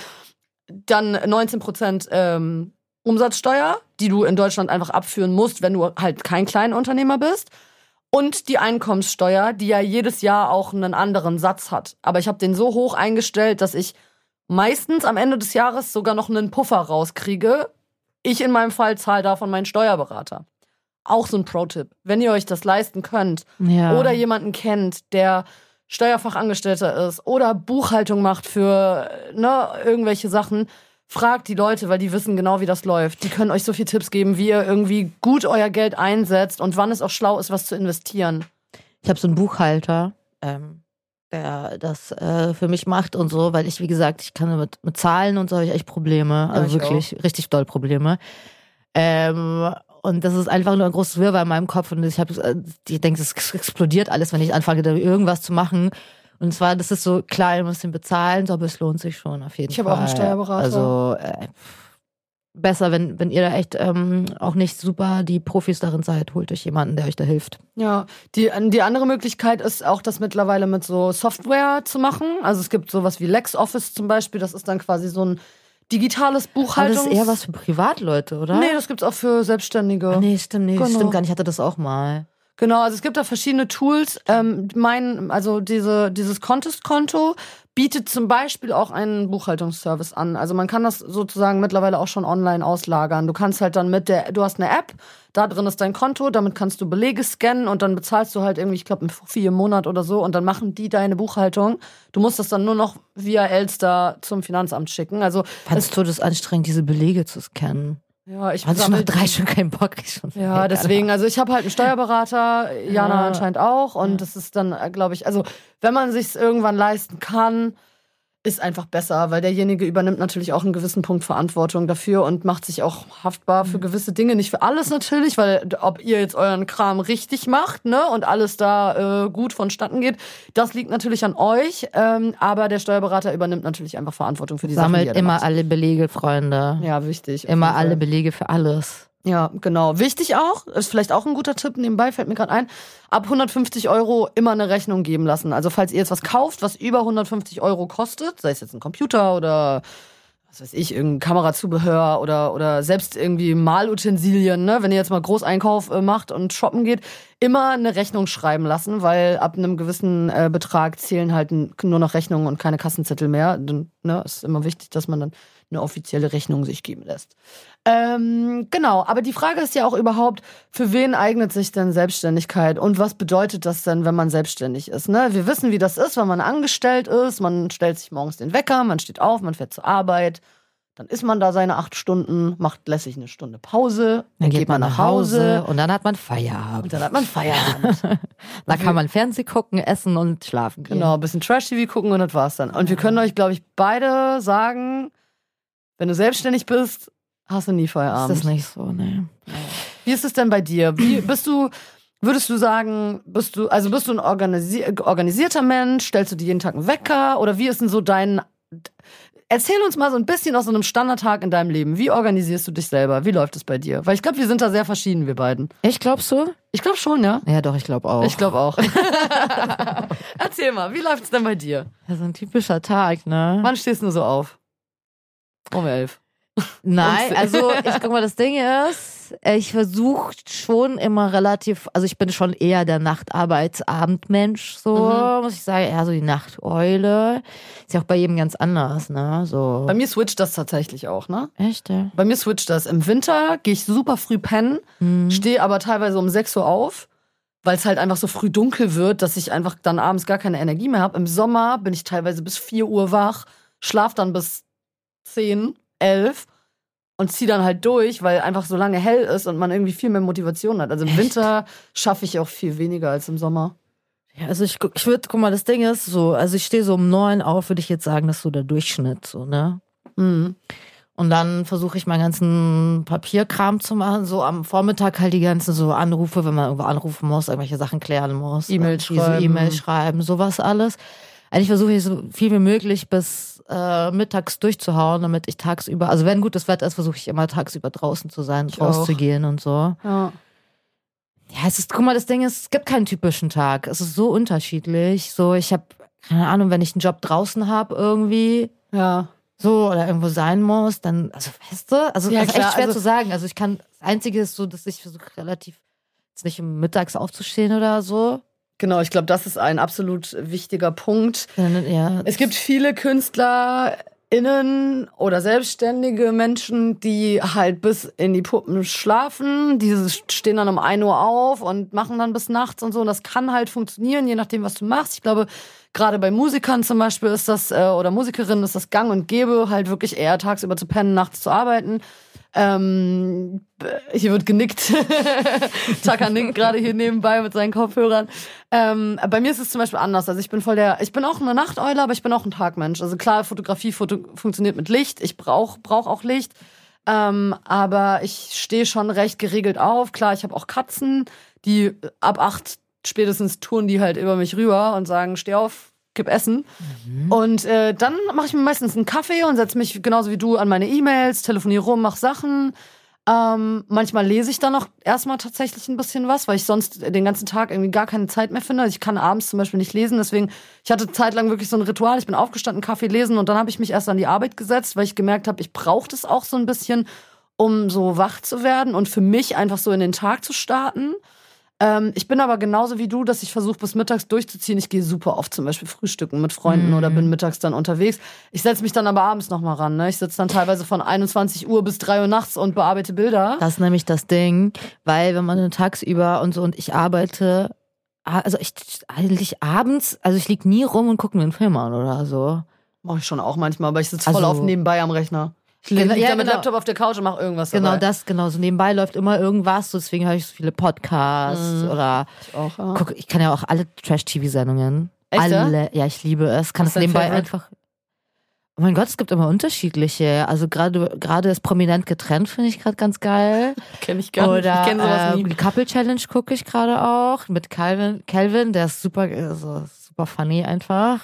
dann 19 Prozent ähm, Umsatzsteuer, die du in Deutschland einfach abführen musst, wenn du halt kein Kleinunternehmer bist. Und die Einkommenssteuer, die ja jedes Jahr auch einen anderen Satz hat. Aber ich habe den so hoch eingestellt, dass ich meistens am Ende des Jahres sogar noch einen Puffer rauskriege. Ich in meinem Fall zahle davon meinen Steuerberater. Auch so ein Pro-Tipp. Wenn ihr euch das leisten könnt Ja. oder jemanden kennt, der Steuerfachangestellter ist oder Buchhaltung macht für ne, irgendwelche Sachen, fragt die Leute, weil die wissen genau, wie das läuft. Die können euch so viele Tipps geben, wie ihr irgendwie gut euer Geld einsetzt und wann es auch schlau ist, was zu investieren. Ich habe so einen Buchhalter. Ähm, der das äh, für mich macht und so, weil ich, wie gesagt, ich kann mit, mit Zahlen und so habe ich echt Probleme. Also ich wirklich richtig doll Probleme. Ähm, und das ist einfach nur ein großes Wirrwarr in meinem Kopf und ich habe, ich denke, es explodiert alles, wenn ich anfange, da irgendwas zu machen. Und zwar, das ist so, klar, ihr müsst ihn bezahlen, aber es lohnt sich schon auf jeden Ich Fall. habe auch einen Steuerberater. Also äh, besser, wenn, wenn ihr da echt ähm, auch nicht super die Profis darin seid, holt euch jemanden, der euch da hilft. Ja, die, die andere Möglichkeit ist auch, das mittlerweile mit so Software zu machen. Also es gibt sowas wie LexOffice zum Beispiel, das ist dann quasi so ein digitales Aber Buchhaltungs... das ist eher was für Privatleute, oder? Nee, das gibt's auch für Selbstständige. Ah, nee, stimmt, nee, Genau. stimmt gar nicht. Ich hatte das auch mal. Genau, also es gibt da verschiedene Tools. Ähm, mein, also diese, dieses Contest-Konto bietet zum Beispiel auch einen Buchhaltungsservice an. Also man kann das sozusagen mittlerweile auch schon online auslagern. Du kannst halt dann mit der, du hast eine App, da drin ist dein Konto, damit kannst du Belege scannen und dann bezahlst du halt irgendwie, ich glaube, ein Fuffi im Monat oder so und dann machen die deine Buchhaltung. Du musst das dann nur noch via Elster zum Finanzamt schicken. Also Fandest du das anstrengend, diese Belege zu scannen? Ja, ich nach sammel- drei schon keinen Bock. Ich schon Ja, deswegen, also ich habe halt einen Steuerberater, Jana Ja. anscheinend auch. Und Ja. das ist dann, glaube ich, also wenn man sich irgendwann leisten kann, ist einfach besser, weil derjenige übernimmt natürlich auch einen gewissen Punkt Verantwortung dafür und macht sich auch haftbar Mhm. für gewisse Dinge. Nicht für alles natürlich, weil ob ihr jetzt euren Kram richtig macht, ne, und alles da äh, gut vonstatten geht, das liegt natürlich an euch. Ähm, aber der Steuerberater übernimmt natürlich einfach Verantwortung für die Sachen, die Sammelt er da immer macht. alle Belege, Freunde. Ja, wichtig. Immer alle Belege für alles. Ja, genau. Wichtig auch, ist vielleicht auch ein guter Tipp nebenbei, fällt mir gerade ein, ab 150 Euro immer eine Rechnung geben lassen. Also falls ihr jetzt was kauft, was über 150 Euro kostet, sei es jetzt ein Computer oder was weiß ich, irgendein Kamerazubehör oder, oder selbst irgendwie Malutensilien, ne? wenn ihr jetzt mal Großeinkauf äh, macht und shoppen geht, immer eine Rechnung schreiben lassen, weil ab einem gewissen äh, Betrag zählen halt nur noch Rechnungen und keine Kassenzettel mehr. Dann, ne, ist immer wichtig, dass man dann eine offizielle Rechnung sich geben lässt. Ähm, genau, aber die Frage ist ja auch überhaupt, für wen eignet sich denn Selbstständigkeit und was bedeutet das denn, wenn man selbstständig ist? Ne? Wir wissen, wie das ist, wenn man angestellt ist. Man stellt sich morgens den Wecker, man steht auf, man fährt zur Arbeit. Dann ist man da seine acht Stunden, macht lässig eine Stunde Pause, Dann geht man nach Hause und dann hat man Feierabend. und dann hat man Feierabend. Da kann man Fernsehen gucken, essen und schlafen gehen. genau, ein bisschen Trash-TV gucken und das war's dann. Und wir können euch, glaube ich, beide sagen, wenn du selbstständig bist, hast du nie Ist Feierabend. das nicht so, ne? Wie ist es denn bei dir? Wie bist du, würdest du sagen, bist du, also bist du ein organisi organisierter Mensch? Stellst du dir jeden Tag einen Wecker? Oder wie ist denn so dein, erzähl uns mal so ein bisschen aus so einem Standardtag in deinem Leben. Wie organisierst du dich selber? Wie läuft es bei dir? Weil ich glaube, wir sind da sehr verschieden, wir beiden. Ich glaubst du? Ich glaube schon, ja. Ja, doch, ich glaube auch. Ich glaube auch. Erzähl mal, wie läuft's denn bei dir? Das ist ein typischer Tag, ne? Wann stehst du so auf? Um elf. Nein, also ich guck mal, das Ding ist, ich versuche schon immer relativ, also ich bin schon eher der Nachtarbeitsabendmensch, so Mhm. muss ich sagen, eher so die Nachteule. Ist ja auch bei jedem ganz anders, ne? So. Bei mir switcht das tatsächlich auch, ne? Echt, ja? Bei mir switcht das. Im Winter gehe ich super früh pennen, Mhm. stehe aber teilweise um 6 Uhr auf, weil es halt einfach so früh dunkel wird, dass ich einfach dann abends gar keine Energie mehr habe. Im Sommer bin ich teilweise bis 4 Uhr wach, schlaf dann bis 10, 11 und ziehe dann halt durch, weil einfach so lange hell ist und man irgendwie viel mehr Motivation hat. Also im Echt? Winter schaffe ich auch viel weniger als im Sommer. Ja, also ich, ich würde, guck mal, das Ding ist so, also ich stehe so um neun auf, würde ich jetzt sagen, das ist so der Durchschnitt, so, ne? Mhm. Und dann versuche ich meinen ganzen Papierkram zu machen. So am Vormittag halt die ganzen so Anrufe, wenn man irgendwo anrufen muss, irgendwelche Sachen klären muss. Irgendwie schreiben. So E-Mails schreiben, sowas alles. Eigentlich versuche ich so viel wie möglich bis äh, mittags durchzuhauen, damit ich tagsüber, also wenn gutes Wetter ist, versuche ich immer tagsüber draußen zu sein, Ich rauszugehen und so. Ja. Ja, es ist, guck mal, das Ding ist, es gibt keinen typischen Tag. Es ist so unterschiedlich. So, ich habe keine Ahnung, wenn ich einen Job draußen habe irgendwie, Ja. so oder irgendwo sein muss, dann, also weißt du, also Ja, das ist klar, echt schwer also- zu sagen. Also ich kann, das Einzige ist so, dass ich versuche relativ jetzt nicht um mittags aufzustehen oder so. Genau, ich glaube, das ist ein absolut wichtiger Punkt. Eher, Es gibt viele KünstlerInnen oder selbstständige Menschen, die halt bis in die Puppen schlafen. Die stehen dann um 1 Uhr auf und machen dann bis nachts und so. Und das kann halt funktionieren, je nachdem, was du machst. Ich glaube, gerade bei Musikern zum Beispiel ist das, äh, oder Musikerinnen ist das gang und gäbe, halt wirklich eher tagsüber zu pennen, nachts zu arbeiten. Ähm, hier wird genickt. Chaka nickt gerade hier nebenbei mit seinen Kopfhörern. Ähm, bei mir ist es zum Beispiel anders. Also ich bin voll der, ich bin auch eine Nachteule, aber ich bin auch ein Tagmensch. Also klar, Fotografie Foto funktioniert mit Licht. Ich brauche brauch auch Licht. Ähm, aber ich stehe schon recht geregelt auf. Klar, ich habe auch Katzen, die ab acht spätestens touren die halt über mich rüber und sagen, steh auf, gib Essen. Mhm. Und äh, dann mache ich mir meistens einen Kaffee und setze mich genauso wie du an meine E-Mails, telefoniere rum, mache Sachen. Ähm, manchmal lese ich dann noch erstmal tatsächlich ein bisschen was, weil ich sonst den ganzen Tag irgendwie gar keine Zeit mehr finde. Also ich kann abends zum Beispiel nicht lesen, deswegen, ich hatte zeitlang wirklich so ein Ritual. Ich bin aufgestanden, Kaffee lesen und dann habe ich mich erst an die Arbeit gesetzt, weil ich gemerkt habe, ich brauche das auch so ein bisschen, um so wach zu werden und für mich einfach so in den Tag zu starten. Ähm, ich bin aber genauso wie du, dass ich versuche, bis mittags durchzuziehen. Ich gehe super oft zum Beispiel frühstücken mit Freunden mhm. oder bin mittags dann unterwegs. Ich setze mich dann aber abends nochmal ran. Ne? Ich sitze dann teilweise von 21 Uhr bis 3 Uhr nachts und bearbeite Bilder. Das ist nämlich das Ding, weil wenn man tagsüber und so und ich arbeite, also ich eigentlich abends, also ich lieg nie rum und gucke mir einen Film an oder so. Mache ich schon auch manchmal, aber ich sitze voll also, auf nebenbei am Rechner. Ich liege ja, da mit genau. Laptop auf der Couch und mache irgendwas. Genau dabei. das, genau. So nebenbei läuft immer irgendwas, so deswegen höre ich so viele Podcasts mhm. oder ich, auch, ja. guck, ich kann ja auch alle Trash-TV-Sendungen. Alle, ja? ich liebe es. Kann es nebenbei Favorite? einfach. Oh mein Gott, es gibt immer unterschiedliche. Also gerade gerade ist prominent getrennt, finde ich gerade ganz geil. Kenn ich gar Oder, nicht. Ich kenn sowas äh, nie. Die Couple Challenge gucke ich gerade auch mit Calvin. Calvin, der ist super, also super funny einfach.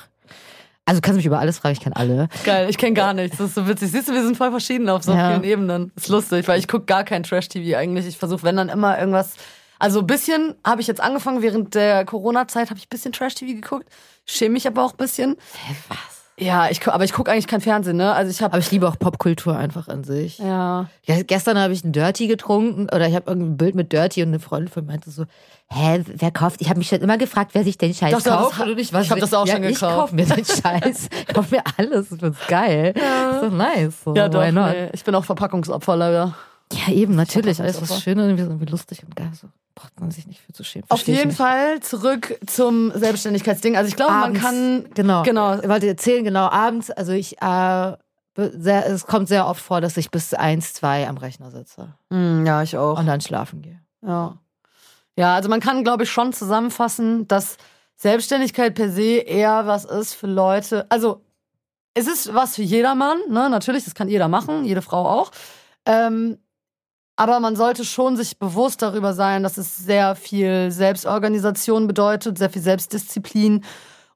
Also kannst mich über alles fragen, ich kenne alle. Geil, ich kenne gar nichts. Das ist so witzig. Siehst du, wir sind voll verschieden auf so ja. vielen Ebenen. ist lustig, weil ich gucke gar kein Trash-TV eigentlich. Ich versuche, wenn dann immer irgendwas. Also ein bisschen habe ich jetzt angefangen, während der Corona-Zeit habe ich ein bisschen Trash-TV geguckt. Schäme mich aber auch ein bisschen. Hä, was? Ja, ich, aber ich gucke eigentlich kein Fernsehen, ne? Also ich habe. Aber ich liebe auch Popkultur einfach an sich. Ja. ja gestern habe ich ein Dirty getrunken oder ich habe ein Bild mit Dirty und eine Freundin von mir meinte so, hä, wer kauft? Ich habe mich schon immer gefragt, wer sich den Scheiß Doch, kauft. Das, nicht, was ich habe das auch ja, schon gekauft. Ich kauf mir den Scheiß, ich kauf mir alles, das ist geil. Ja. So nice. So, ja, doch. Nee. Ich bin auch Verpackungsopfer leider. Ja, eben, natürlich. Alles was Schönes, irgendwie lustig und geil. So braucht man sich nicht für zu schämen. Auf jeden Fall zurück zum Selbstständigkeitsding. Also ich glaube, man kann. Genau. Genau. Ich wollte erzählen, genau, abends, also ich, äh, sehr, es kommt sehr oft vor, dass ich bis eins, zwei am Rechner sitze. Mm, ja, ich auch. Und dann schlafen gehe. Ja. Ja, also man kann, glaube ich, schon zusammenfassen, dass Selbstständigkeit per se eher was ist für Leute. Also es ist was für jedermann, ne? Natürlich, das kann jeder machen, jede Frau auch. Ähm, aber man sollte schon sich bewusst darüber sein, dass es sehr viel Selbstorganisation bedeutet, sehr viel Selbstdisziplin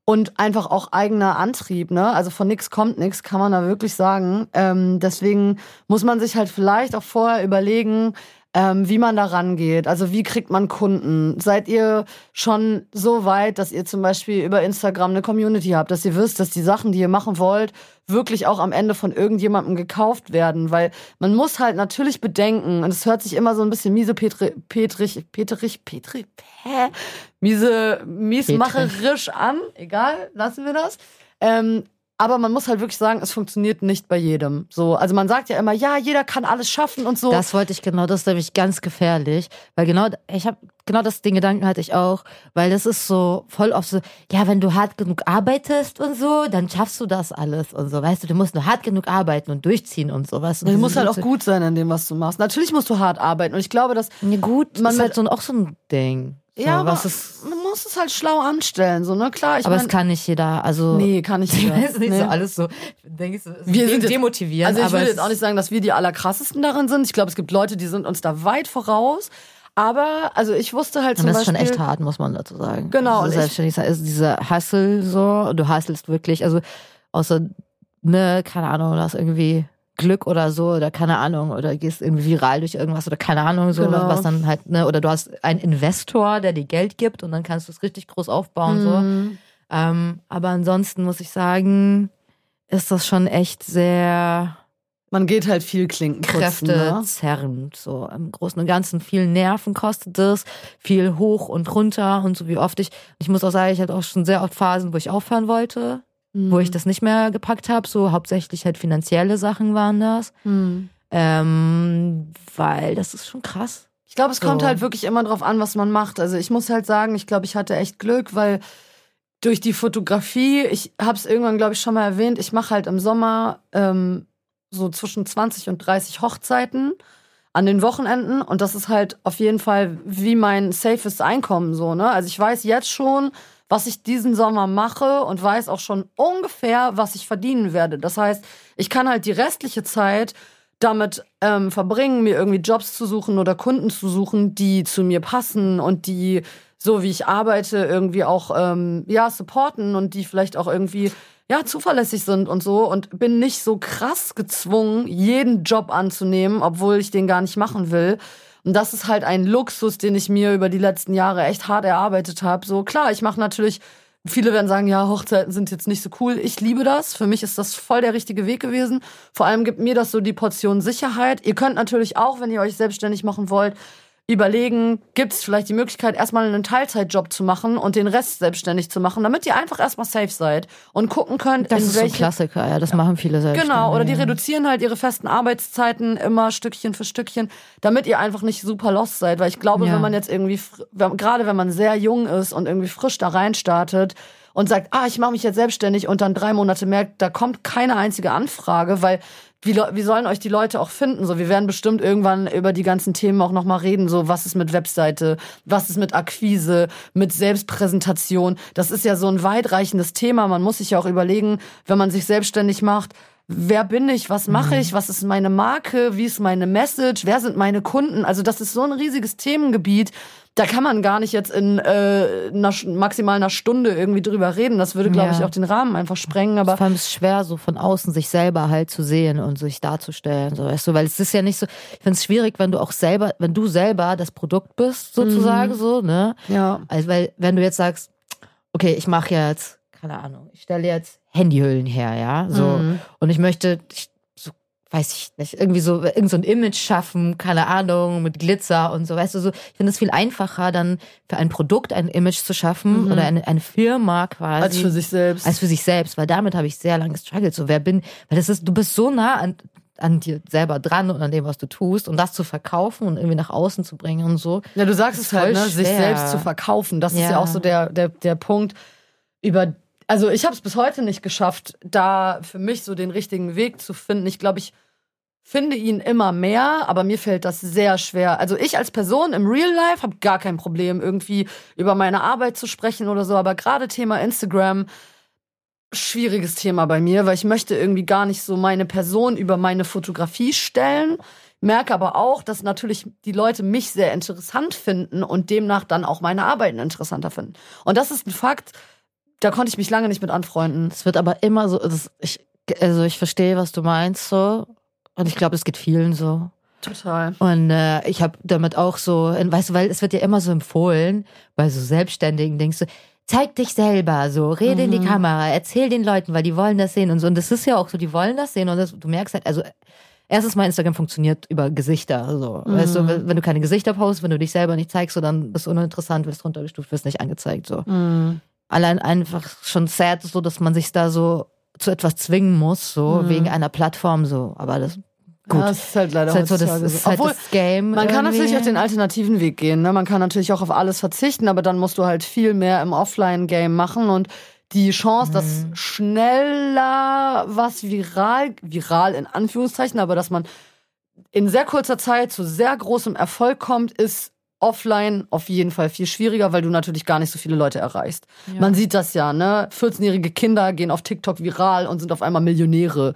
und einfach auch eigener Antrieb. Ne? Also von nichts kommt nichts, kann man da wirklich sagen. Ähm, deswegen muss man sich halt vielleicht auch vorher überlegen, ähm, wie man da rangeht. Also wie kriegt man Kunden? Seid ihr schon so weit, dass ihr zum Beispiel über Instagram eine Community habt, dass ihr wisst, dass die Sachen, die ihr machen wollt, wirklich auch am Ende von irgendjemandem gekauft werden? Weil man muss halt natürlich bedenken, und es hört sich immer so ein bisschen miese Petri, Petrich, Petrich, Petri, Hä? miese, miesmacherisch an. Egal, lassen wir das. Ähm, aber man muss halt wirklich sagen, es funktioniert nicht bei jedem. So, also man sagt ja immer, ja, jeder kann alles schaffen und so. Das wollte ich genau, das ist nämlich ganz gefährlich, weil genau, ich habe genau das den Gedanken hatte ich auch, weil das ist so voll oft so, ja, wenn du hart genug arbeitest und so, dann schaffst du das alles und so, weißt du, du musst nur hart genug arbeiten und durchziehen und sowas. Und du musst halt auch gut sein in dem, was du machst. Natürlich musst du hart arbeiten und ich glaube, dass ja, gut, man ist halt so auch so ein Ding. So, ja, aber ist, man muss es halt schlau anstellen, so, ne? Klar, ich Aber mein, es kann nicht jeder, also. Nee, kann nicht jeder. ist nicht nee. so alles so, denke ich so, wir sind demotivieren. Also ich würde jetzt auch nicht sagen, dass wir die allerkrassesten darin sind. Ich glaube, es gibt Leute, die sind uns da weit voraus. Aber, also ich wusste halt zum Beispiel. Das ist schon echt hart, muss man dazu sagen. Genau. Also selbstständig ist dieser Hustle so, du hustlest wirklich, also, außer, ne, keine Ahnung, du hast irgendwie Glück oder so oder keine Ahnung oder gehst irgendwie viral durch irgendwas oder keine Ahnung so genau. was dann halt ne oder du hast einen Investor der dir Geld gibt und dann kannst du es richtig groß aufbauen mhm. so ähm, aber ansonsten muss ich sagen ist das schon echt sehr man geht halt viel Klinken kräftezerrend ne? so im Großen und Ganzen viel Nerven kostet es viel hoch und runter und so wie oft ich ich muss auch sagen ich hatte auch schon sehr oft Phasen wo ich aufhören wollte mhm. wo ich mhm. das nicht mehr gepackt habe. So hauptsächlich halt finanzielle Sachen waren das. Mhm. Ähm, weil das ist schon krass. Ich glaube, es so. kommt halt wirklich immer drauf an, was man macht. Also ich muss halt sagen, ich glaube, ich hatte echt Glück, weil durch die Fotografie, ich habe es irgendwann, glaube ich, schon mal erwähnt, ich mache halt im Sommer ähm, so zwischen 20 und 30 Hochzeiten an den Wochenenden und das ist halt auf jeden Fall wie mein safest Einkommen so, ne? Also ich weiß jetzt schon, was ich diesen Sommer mache und weiß auch schon ungefähr, was ich verdienen werde. Das heißt, ich kann halt die restliche Zeit damit ähm, verbringen, mir irgendwie Jobs zu suchen oder Kunden zu suchen, die zu mir passen und die so wie ich arbeite irgendwie auch ähm, ja supporten und die vielleicht auch irgendwie ja zuverlässig sind und so und bin nicht so krass gezwungen, jeden Job anzunehmen, obwohl ich den gar nicht machen will. Und das ist halt ein Luxus, den ich mir über die letzten Jahre echt hart erarbeitet habe. So klar, ich mache natürlich Viele werden sagen, ja, Hochzeiten sind jetzt nicht so cool. Ich liebe das. Für mich ist das voll der richtige Weg gewesen. Vor allem gibt mir das so die Portion Sicherheit. Ihr könnt natürlich auch, wenn ihr euch selbstständig machen wollt, überlegen, gibt es vielleicht die Möglichkeit, erstmal einen Teilzeitjob zu machen und den Rest selbstständig zu machen, damit ihr einfach erstmal safe seid und gucken könnt, das in ist welche... so Klassiker, ja, das machen viele selbstständig. Genau, oder die reduzieren halt ihre festen Arbeitszeiten immer Stückchen für Stückchen, damit ihr einfach nicht super lost seid, weil ich glaube, Ja. wenn man jetzt irgendwie, gerade wenn man sehr jung ist und irgendwie frisch da rein startet und sagt, ah, ich mache mich jetzt selbstständig und dann drei Monate merkt, da kommt keine einzige Anfrage, weil wie, wie sollen euch die Leute auch finden? So, wir werden bestimmt irgendwann über die ganzen Themen auch nochmal reden. So, was ist mit Webseite? Was ist mit Akquise? Mit Selbstpräsentation? Das ist ja so ein weitreichendes Thema. Man muss sich ja auch überlegen, wenn man sich selbstständig macht, wer bin ich? Was mache ich? Was ist meine Marke? Wie ist meine Message? Wer sind meine Kunden? Also, das ist so ein riesiges Themengebiet. Da kann man gar nicht jetzt in äh, einer, maximal einer Stunde irgendwie drüber reden. Das würde, glaube Ja. ich, auch den Rahmen einfach sprengen. Aber Vor allem ist es schwer, so von außen sich selber halt zu sehen und sich darzustellen, so weißt du, weil es ist ja nicht so, ich finde es schwierig, wenn du auch selber, wenn du selber das Produkt bist, sozusagen, so, ne? ja. Also, weil, wenn du jetzt sagst, okay, ich mache jetzt, keine Ahnung, ich stelle jetzt Handyhüllen her, ja, so, Mhm. und ich möchte, ich, weiß ich nicht, irgendwie so, irgend so ein Image schaffen, keine Ahnung, mit Glitzer und so, weißt du, so, ich finde es viel einfacher, dann für ein Produkt ein Image zu schaffen oder eine, eine Firma quasi. Mhm. Als für sich selbst. Als für sich selbst, weil damit habe ich sehr lange gestruggelt. So, wer bin, weil das ist, du bist so nah an, an dir selber dran und an dem, was du tust und das zu verkaufen und irgendwie nach außen zu bringen und so. Ja, du sagst es ist halt, ne? sich selbst zu verkaufen. Das ist ja Ja. auch so der, der, der Punkt über. Also ich habe es bis heute nicht geschafft, da für mich so den richtigen Weg zu finden. Ich glaube, ich finde ihn immer mehr, aber mir fällt das sehr schwer. Also ich als Person im Real Life habe gar kein Problem, irgendwie über meine Arbeit zu sprechen oder so, aber gerade Thema Instagram, schwieriges Thema bei mir, weil ich möchte irgendwie gar nicht so meine Person über meine Fotografie stellen. Merke aber auch, dass natürlich die Leute mich sehr interessant finden und demnach dann auch meine Arbeiten interessanter finden. Und das ist ein Fakt, da konnte ich mich lange nicht mit anfreunden. Es wird aber immer so, das, ich, also ich verstehe, was du meinst so und ich glaube, es geht vielen so. Total. Und äh, ich habe damit auch so, weißt du, weil es wird ja immer so empfohlen, bei so Selbstständigen denkst du, zeig dich selber, so, rede in die Kamera, erzähl den Leuten, weil die wollen das sehen und so. Und das ist ja auch so, die wollen das sehen und das, du merkst halt, also erstens mal Instagram funktioniert über Gesichter, so, weißt du, wenn wenn du keine Gesichter postest, wenn du dich selber nicht zeigst, so, dann bist du uninteressant, wirst runtergestuft, wirst nicht angezeigt, so. Allein einfach schon sad, so, dass man sich da so zu etwas zwingen muss, so, wegen einer Plattform, so. Aber das, gut. Ja, das ist halt leider Das ist halt so das, das, ist halt Obwohl, das Game. Man kann irgendwie. natürlich auch den alternativen Weg gehen. Ne? Man kann natürlich auch auf alles verzichten, aber dann musst du halt viel mehr im Offline-Game machen und die Chance, dass Mhm. schneller was viral, viral in Anführungszeichen, aber dass man in sehr kurzer Zeit zu sehr großem Erfolg kommt, ist offline auf jeden Fall viel schwieriger, weil du natürlich gar nicht so viele Leute erreichst. Man sieht das ja, ne? 14-jährige Kinder gehen auf TikTok viral und sind auf einmal Millionäre.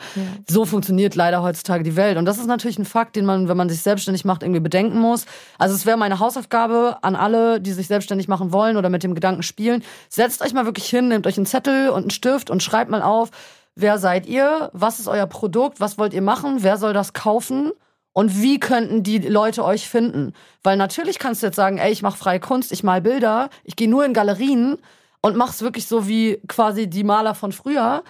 So funktioniert leider heutzutage die Welt. Und das ist natürlich ein Fakt, den man, wenn man sich selbstständig macht, irgendwie bedenken muss. Also es wäre meine Hausaufgabe an alle, die sich selbstständig machen wollen oder mit dem Gedanken spielen. Setzt euch mal wirklich hin, nehmt euch einen Zettel und einen Stift und schreibt mal auf, wer seid ihr? Was ist euer Produkt? Was wollt ihr machen? Wer soll das kaufen? Und wie könnten die Leute euch finden? Weil natürlich kannst du jetzt sagen, ey, ich mache freie Kunst, ich mal Bilder, ich gehe nur in Galerien und mach's wirklich so wie quasi die Maler von früher.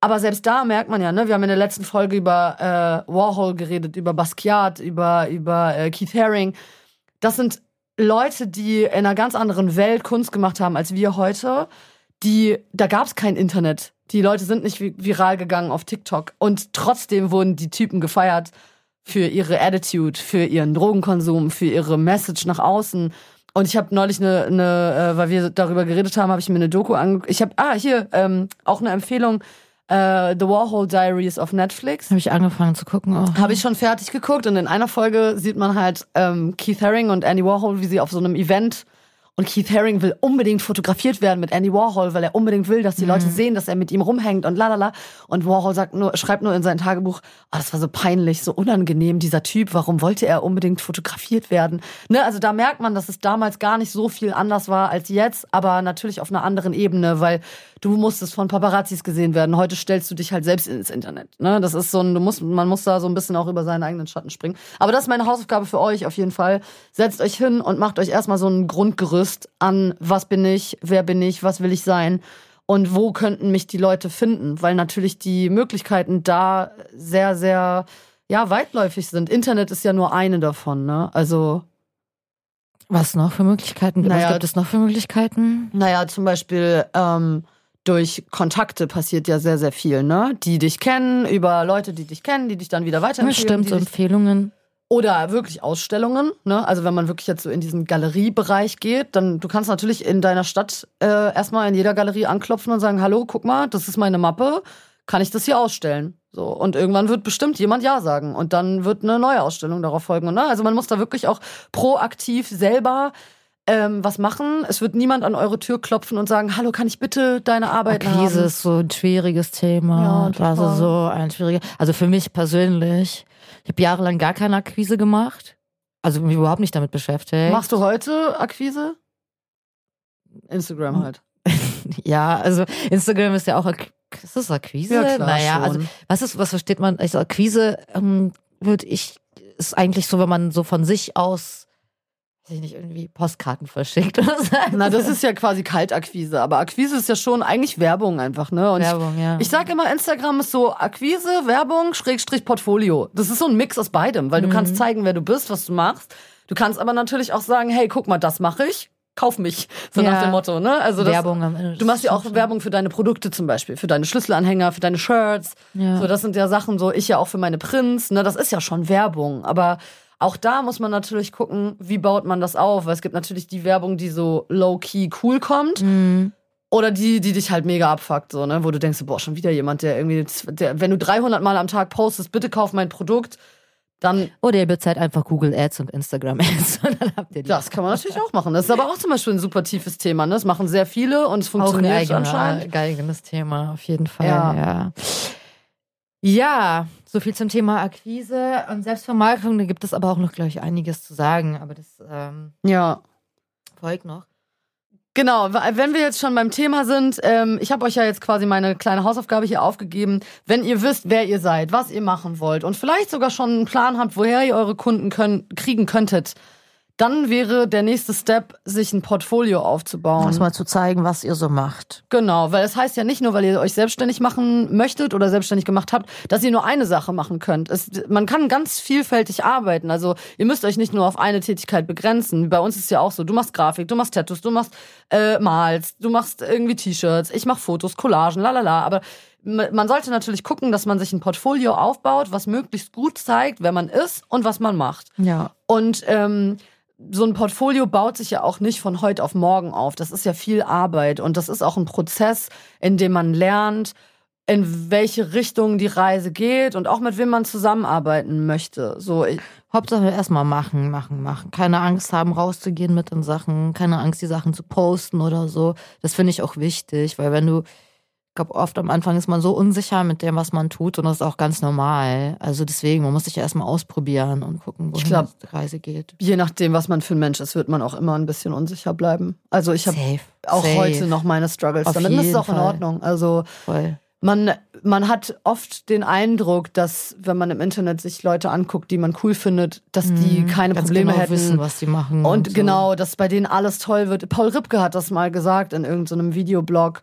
Aber selbst da merkt man ja, ne, wir haben in der letzten Folge über äh, Warhol geredet, über Basquiat, über, über äh, Keith Haring. Das sind Leute, die in einer ganz anderen Welt Kunst gemacht haben als wir heute. Die, da gab's kein Internet. Die Leute sind nicht vi- viral gegangen auf TikTok. Und trotzdem wurden die Typen gefeiert für ihre Attitude, für ihren Drogenkonsum, für ihre Message nach außen. Und ich habe neulich eine, eine äh, weil wir darüber geredet haben, habe ich mir eine Doku angeguckt. Ich habe, ah, hier, ähm, auch eine Empfehlung äh, The Warhol Diaries auf Netflix. Habe ich angefangen zu gucken auch. Habe ich schon fertig geguckt und in einer Folge sieht man halt ähm, Keith Haring und Andy Warhol, wie sie auf so einem Event und Keith Haring will unbedingt fotografiert werden mit Andy Warhol, weil er unbedingt will, dass die Leute sehen, dass er mit ihm rumhängt und lalala. Und Warhol sagt nur, schreibt nur in sein Tagebuch, ah, das war so peinlich, so unangenehm, dieser Typ, warum wollte er unbedingt fotografiert werden? Ne, also da merkt man, dass es damals gar nicht so viel anders war als jetzt, aber natürlich auf einer anderen Ebene, weil du musstest von Paparazzis gesehen werden. Heute stellst du dich halt selbst ins Internet. Ne? Das ist so ein, du musst, man muss da so ein bisschen auch über seinen eigenen Schatten springen. Aber das ist meine Hausaufgabe für euch auf jeden Fall. Setzt euch hin und macht euch erstmal so ein Grundgerüst an, was bin ich, wer bin ich, was will ich sein und wo könnten mich die Leute finden, weil natürlich die Möglichkeiten da sehr, sehr, ja, weitläufig sind. Internet ist ja nur eine davon, ne? Also, Was noch für Möglichkeiten? Naja, Was gibt es noch für Möglichkeiten? Naja, zum Beispiel ähm, durch Kontakte passiert ja sehr, sehr viel, ne? Die dich kennen, über Leute, die dich kennen, die dich dann wieder weiterempfehlen. stimmt, die so dich, Empfehlungen. oder wirklich Ausstellungen, ne? Also wenn man wirklich jetzt so in diesen Galeriebereich geht, dann du kannst natürlich in deiner Stadt äh, erstmal in jeder Galerie anklopfen und sagen, hallo, guck mal, das ist meine Mappe, kann ich das hier ausstellen? So und irgendwann wird bestimmt jemand ja sagen und dann wird eine neue Ausstellung darauf folgen. Und, ne? Also man muss da wirklich auch proaktiv selber ähm, was machen. Es wird niemand an eure Tür klopfen und sagen, hallo, kann ich bitte deine Arbeit Akquise haben? ist so ein schwieriges Thema. Ja, das ist so ein schwieriger. Also für mich persönlich, ich habe jahrelang gar keine Akquise gemacht. Also mich überhaupt nicht damit beschäftigt. Machst du heute Akquise? Instagram halt. Ja, also Instagram ist ja auch Ak ist das Akquise? Ja, klar, naja, schon. also was ist, was versteht man? Also Akquise ähm, würde ich ist eigentlich so, wenn man so von sich aus weiß ich nicht irgendwie Postkarten verschickt oder so. Na, das ist ja quasi Kaltakquise, aber Akquise ist ja schon eigentlich Werbung einfach, ne? Und Werbung, ja. ich, sag immer, Instagram ist so Akquise, Werbung, Schrägstrich Portfolio. Das ist so ein Mix aus beidem, weil du Mhm. kannst zeigen, wer du bist, was du machst. Du kannst aber natürlich auch sagen, hey, guck mal, das mache ich, kauf mich. So Ja. nach dem Motto, ne? Also das, Werbung am Ende. Du machst ja auch Werbung für deine Produkte zum Beispiel, für deine Schlüsselanhänger, für deine Shirts. Ja. So, das sind ja Sachen, so ich ja auch für meine Prints, ne, das ist ja schon Werbung. Aber auch da muss man natürlich gucken, wie baut man das auf. Weil es gibt natürlich die Werbung, die so low-key cool kommt. Mhm. Oder die, die dich halt mega abfuckt, so, ne, wo du denkst, boah, schon wieder jemand, der irgendwie, der, wenn du 300 Mal am Tag postest, bitte kauf mein Produkt, dann, Oder ihr bezahlt einfach Google Ads und Instagram Ads und dann habt ihr die. das kann man natürlich auch machen. Das ist aber auch zum Beispiel ein super tiefes Thema, ne, das machen sehr viele und es auch ein funktioniert eigener, anscheinend. eigenes Thema, auf jeden Fall. Ja. Ja. Ja, so viel zum Thema Akquise und Selbstvermarktung. Da gibt es aber auch noch, glaube ich, einiges zu sagen. Aber das ähm, Ja. folgt noch. Genau, wenn wir jetzt schon beim Thema sind, ähm, ich habe euch ja jetzt quasi meine kleine Hausaufgabe hier aufgegeben. Wenn ihr wisst, wer ihr seid, was ihr machen wollt und vielleicht sogar schon einen Plan habt, woher ihr eure Kunden können, kriegen könntet, dann wäre der nächste Step, sich ein Portfolio aufzubauen. Erstmal zu zeigen, was ihr so macht. Genau, weil es heißt ja nicht nur, weil ihr euch selbstständig machen möchtet oder selbstständig gemacht habt, dass ihr nur eine Sache machen könnt. Es, man kann ganz vielfältig arbeiten. Also ihr müsst euch nicht nur auf eine Tätigkeit begrenzen. Bei uns ist es ja auch so, du machst Grafik, du machst Tattoos, du machst äh, malst, du machst irgendwie T-Shirts, ich mach Fotos, Collagen, lalala. Aber man sollte natürlich gucken, dass man sich ein Portfolio aufbaut, was möglichst gut zeigt, wer man ist und was man macht. Ja. Und ähm, so ein Portfolio baut sich ja auch nicht von heute auf morgen auf. Das ist ja viel Arbeit und das ist auch ein Prozess, in dem man lernt, in welche Richtung die Reise geht und auch mit wem man zusammenarbeiten möchte. So, ich, Hauptsache erstmal machen, machen, machen. Keine Angst haben, rauszugehen mit den Sachen. Keine Angst, die Sachen zu posten oder so. Das finde ich auch wichtig, weil wenn du, ich glaube, oft am Anfang ist man so unsicher mit dem, was man tut und das ist auch ganz normal. Also deswegen, man muss sich ja erstmal ausprobieren und gucken, wohin glaub- die Reise geht. je nachdem, was man für ein Mensch ist, wird man auch immer ein bisschen unsicher bleiben. Also ich habe auch Safe. heute noch meine Struggles Auf damit. Das ist jeden auch in Fall. Ordnung. Also Voll. man, man hat oft den Eindruck, dass wenn man im Internet sich Leute anguckt, die man cool findet, dass die keine Mhm. Probleme genau hätten. wissen, was die machen. Und so. genau, dass bei denen alles toll wird. Paul Ripke hat das mal gesagt in irgendeinem Videoblog.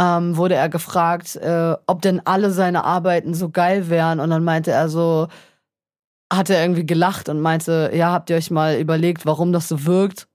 Ähm, wurde er gefragt, äh, ob denn alle seine Arbeiten so geil wären. Und dann meinte er so, hat er irgendwie gelacht und meinte, ja, habt ihr euch mal überlegt, warum das so wirkt?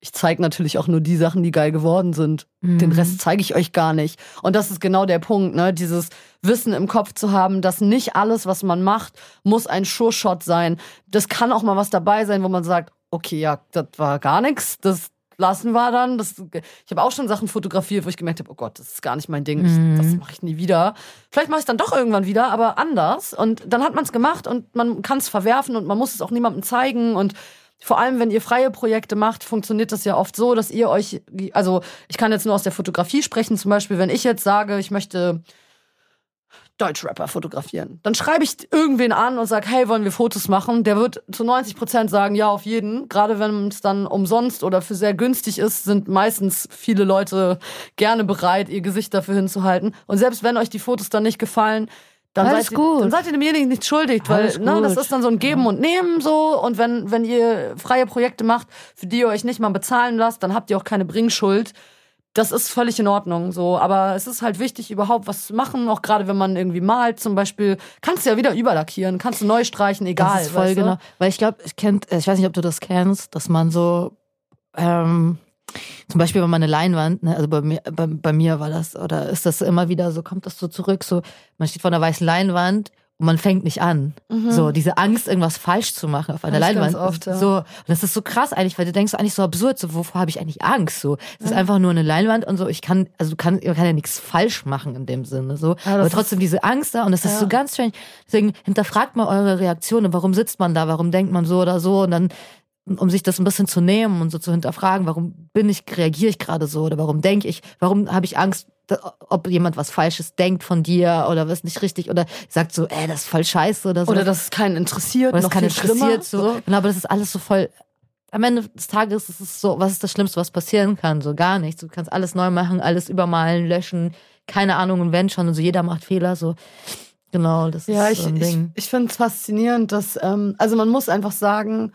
Ich zeige natürlich auch nur die Sachen, die geil geworden sind. Den Mhm. Rest zeige ich euch gar nicht. Und das ist genau der Punkt, ne? Dieses Wissen im Kopf zu haben, dass nicht alles, was man macht, muss ein Sure-Shot sein. Das kann auch mal was dabei sein, wo man sagt, okay, ja, das war gar nichts. Das lassen wir dann. Das, ich habe auch schon Sachen fotografiert, wo ich gemerkt habe, oh Gott, das ist gar nicht mein Ding, Mhm. das mache ich nie wieder. Vielleicht mache ich es dann doch irgendwann wieder, aber anders. Und dann hat man es gemacht und man kann es verwerfen und man muss es auch niemandem zeigen. Und vor allem, wenn ihr freie Projekte macht, funktioniert das ja oft so, dass ihr euch, also ich kann jetzt nur aus der Fotografie sprechen, zum Beispiel, wenn ich jetzt sage, ich möchte Deutschrapper fotografieren. Dann schreibe ich irgendwen an und sage, hey, wollen wir Fotos machen? Der wird zu 90 Prozent sagen, ja, auf jeden. Gerade wenn es dann umsonst oder für sehr günstig ist, sind meistens viele Leute gerne bereit, ihr Gesicht dafür hinzuhalten. Und selbst wenn euch die Fotos dann nicht gefallen, dann, Alles seid, gut. Ihr, dann seid ihr demjenigen nicht schuldig, weil ne, das ist dann so ein Geben und Nehmen so. Und wenn, wenn ihr freie Projekte macht, für die ihr euch nicht mal bezahlen lasst, dann habt ihr auch keine Bringschuld das ist völlig in Ordnung so. Aber es ist halt wichtig, überhaupt was zu machen, auch gerade wenn man irgendwie malt zum Beispiel. Kannst du ja wieder überlackieren, kannst du neu streichen, egal. Das ist voll weißt du? genau. Weil ich glaube, ich kennt, ich weiß nicht, ob du das kennst, dass man so ähm, zum Beispiel, wenn man eine Leinwand, ne, also bei mir, bei, bei mir war das, oder ist das immer wieder so, kommt das so zurück, so, man steht vor einer weißen Leinwand und man fängt nicht an. So, diese Angst, irgendwas falsch zu machen auf einer ich Leinwand. oft, ja. So, und das ist so krass eigentlich, weil du denkst eigentlich so absurd, so, wovor habe ich eigentlich Angst? So, es ist einfach nur eine Leinwand und so, ich kann, also kann, man kann ja nichts falsch machen in dem Sinne, so. Ja, aber das trotzdem diese Angst da und das ist Ja. so ganz strange. Deswegen hinterfragt mal eure Reaktionen. Warum sitzt man da? Warum denkt man so oder so? Und dann, um sich das ein bisschen zu nehmen und so zu hinterfragen, warum bin ich, reagiere ich gerade so oder warum denke ich, warum habe ich Angst, ob jemand was Falsches denkt von dir oder was nicht richtig oder sagt so, ey, das ist voll scheiße oder so. Oder dass es keinen interessiert, Oder das noch schlimmer. interessiert so. Genau, aber das ist alles so voll. Am Ende des Tages ist es so, was ist das Schlimmste, was passieren kann? So gar nichts. Du kannst alles neu machen, alles übermalen, löschen, keine Ahnung, und wenn schon, und so jeder macht Fehler, so. Genau, das Ja, ist ich, so ein ich, Ding. ich finde es faszinierend, dass, ähm, also man muss einfach sagen,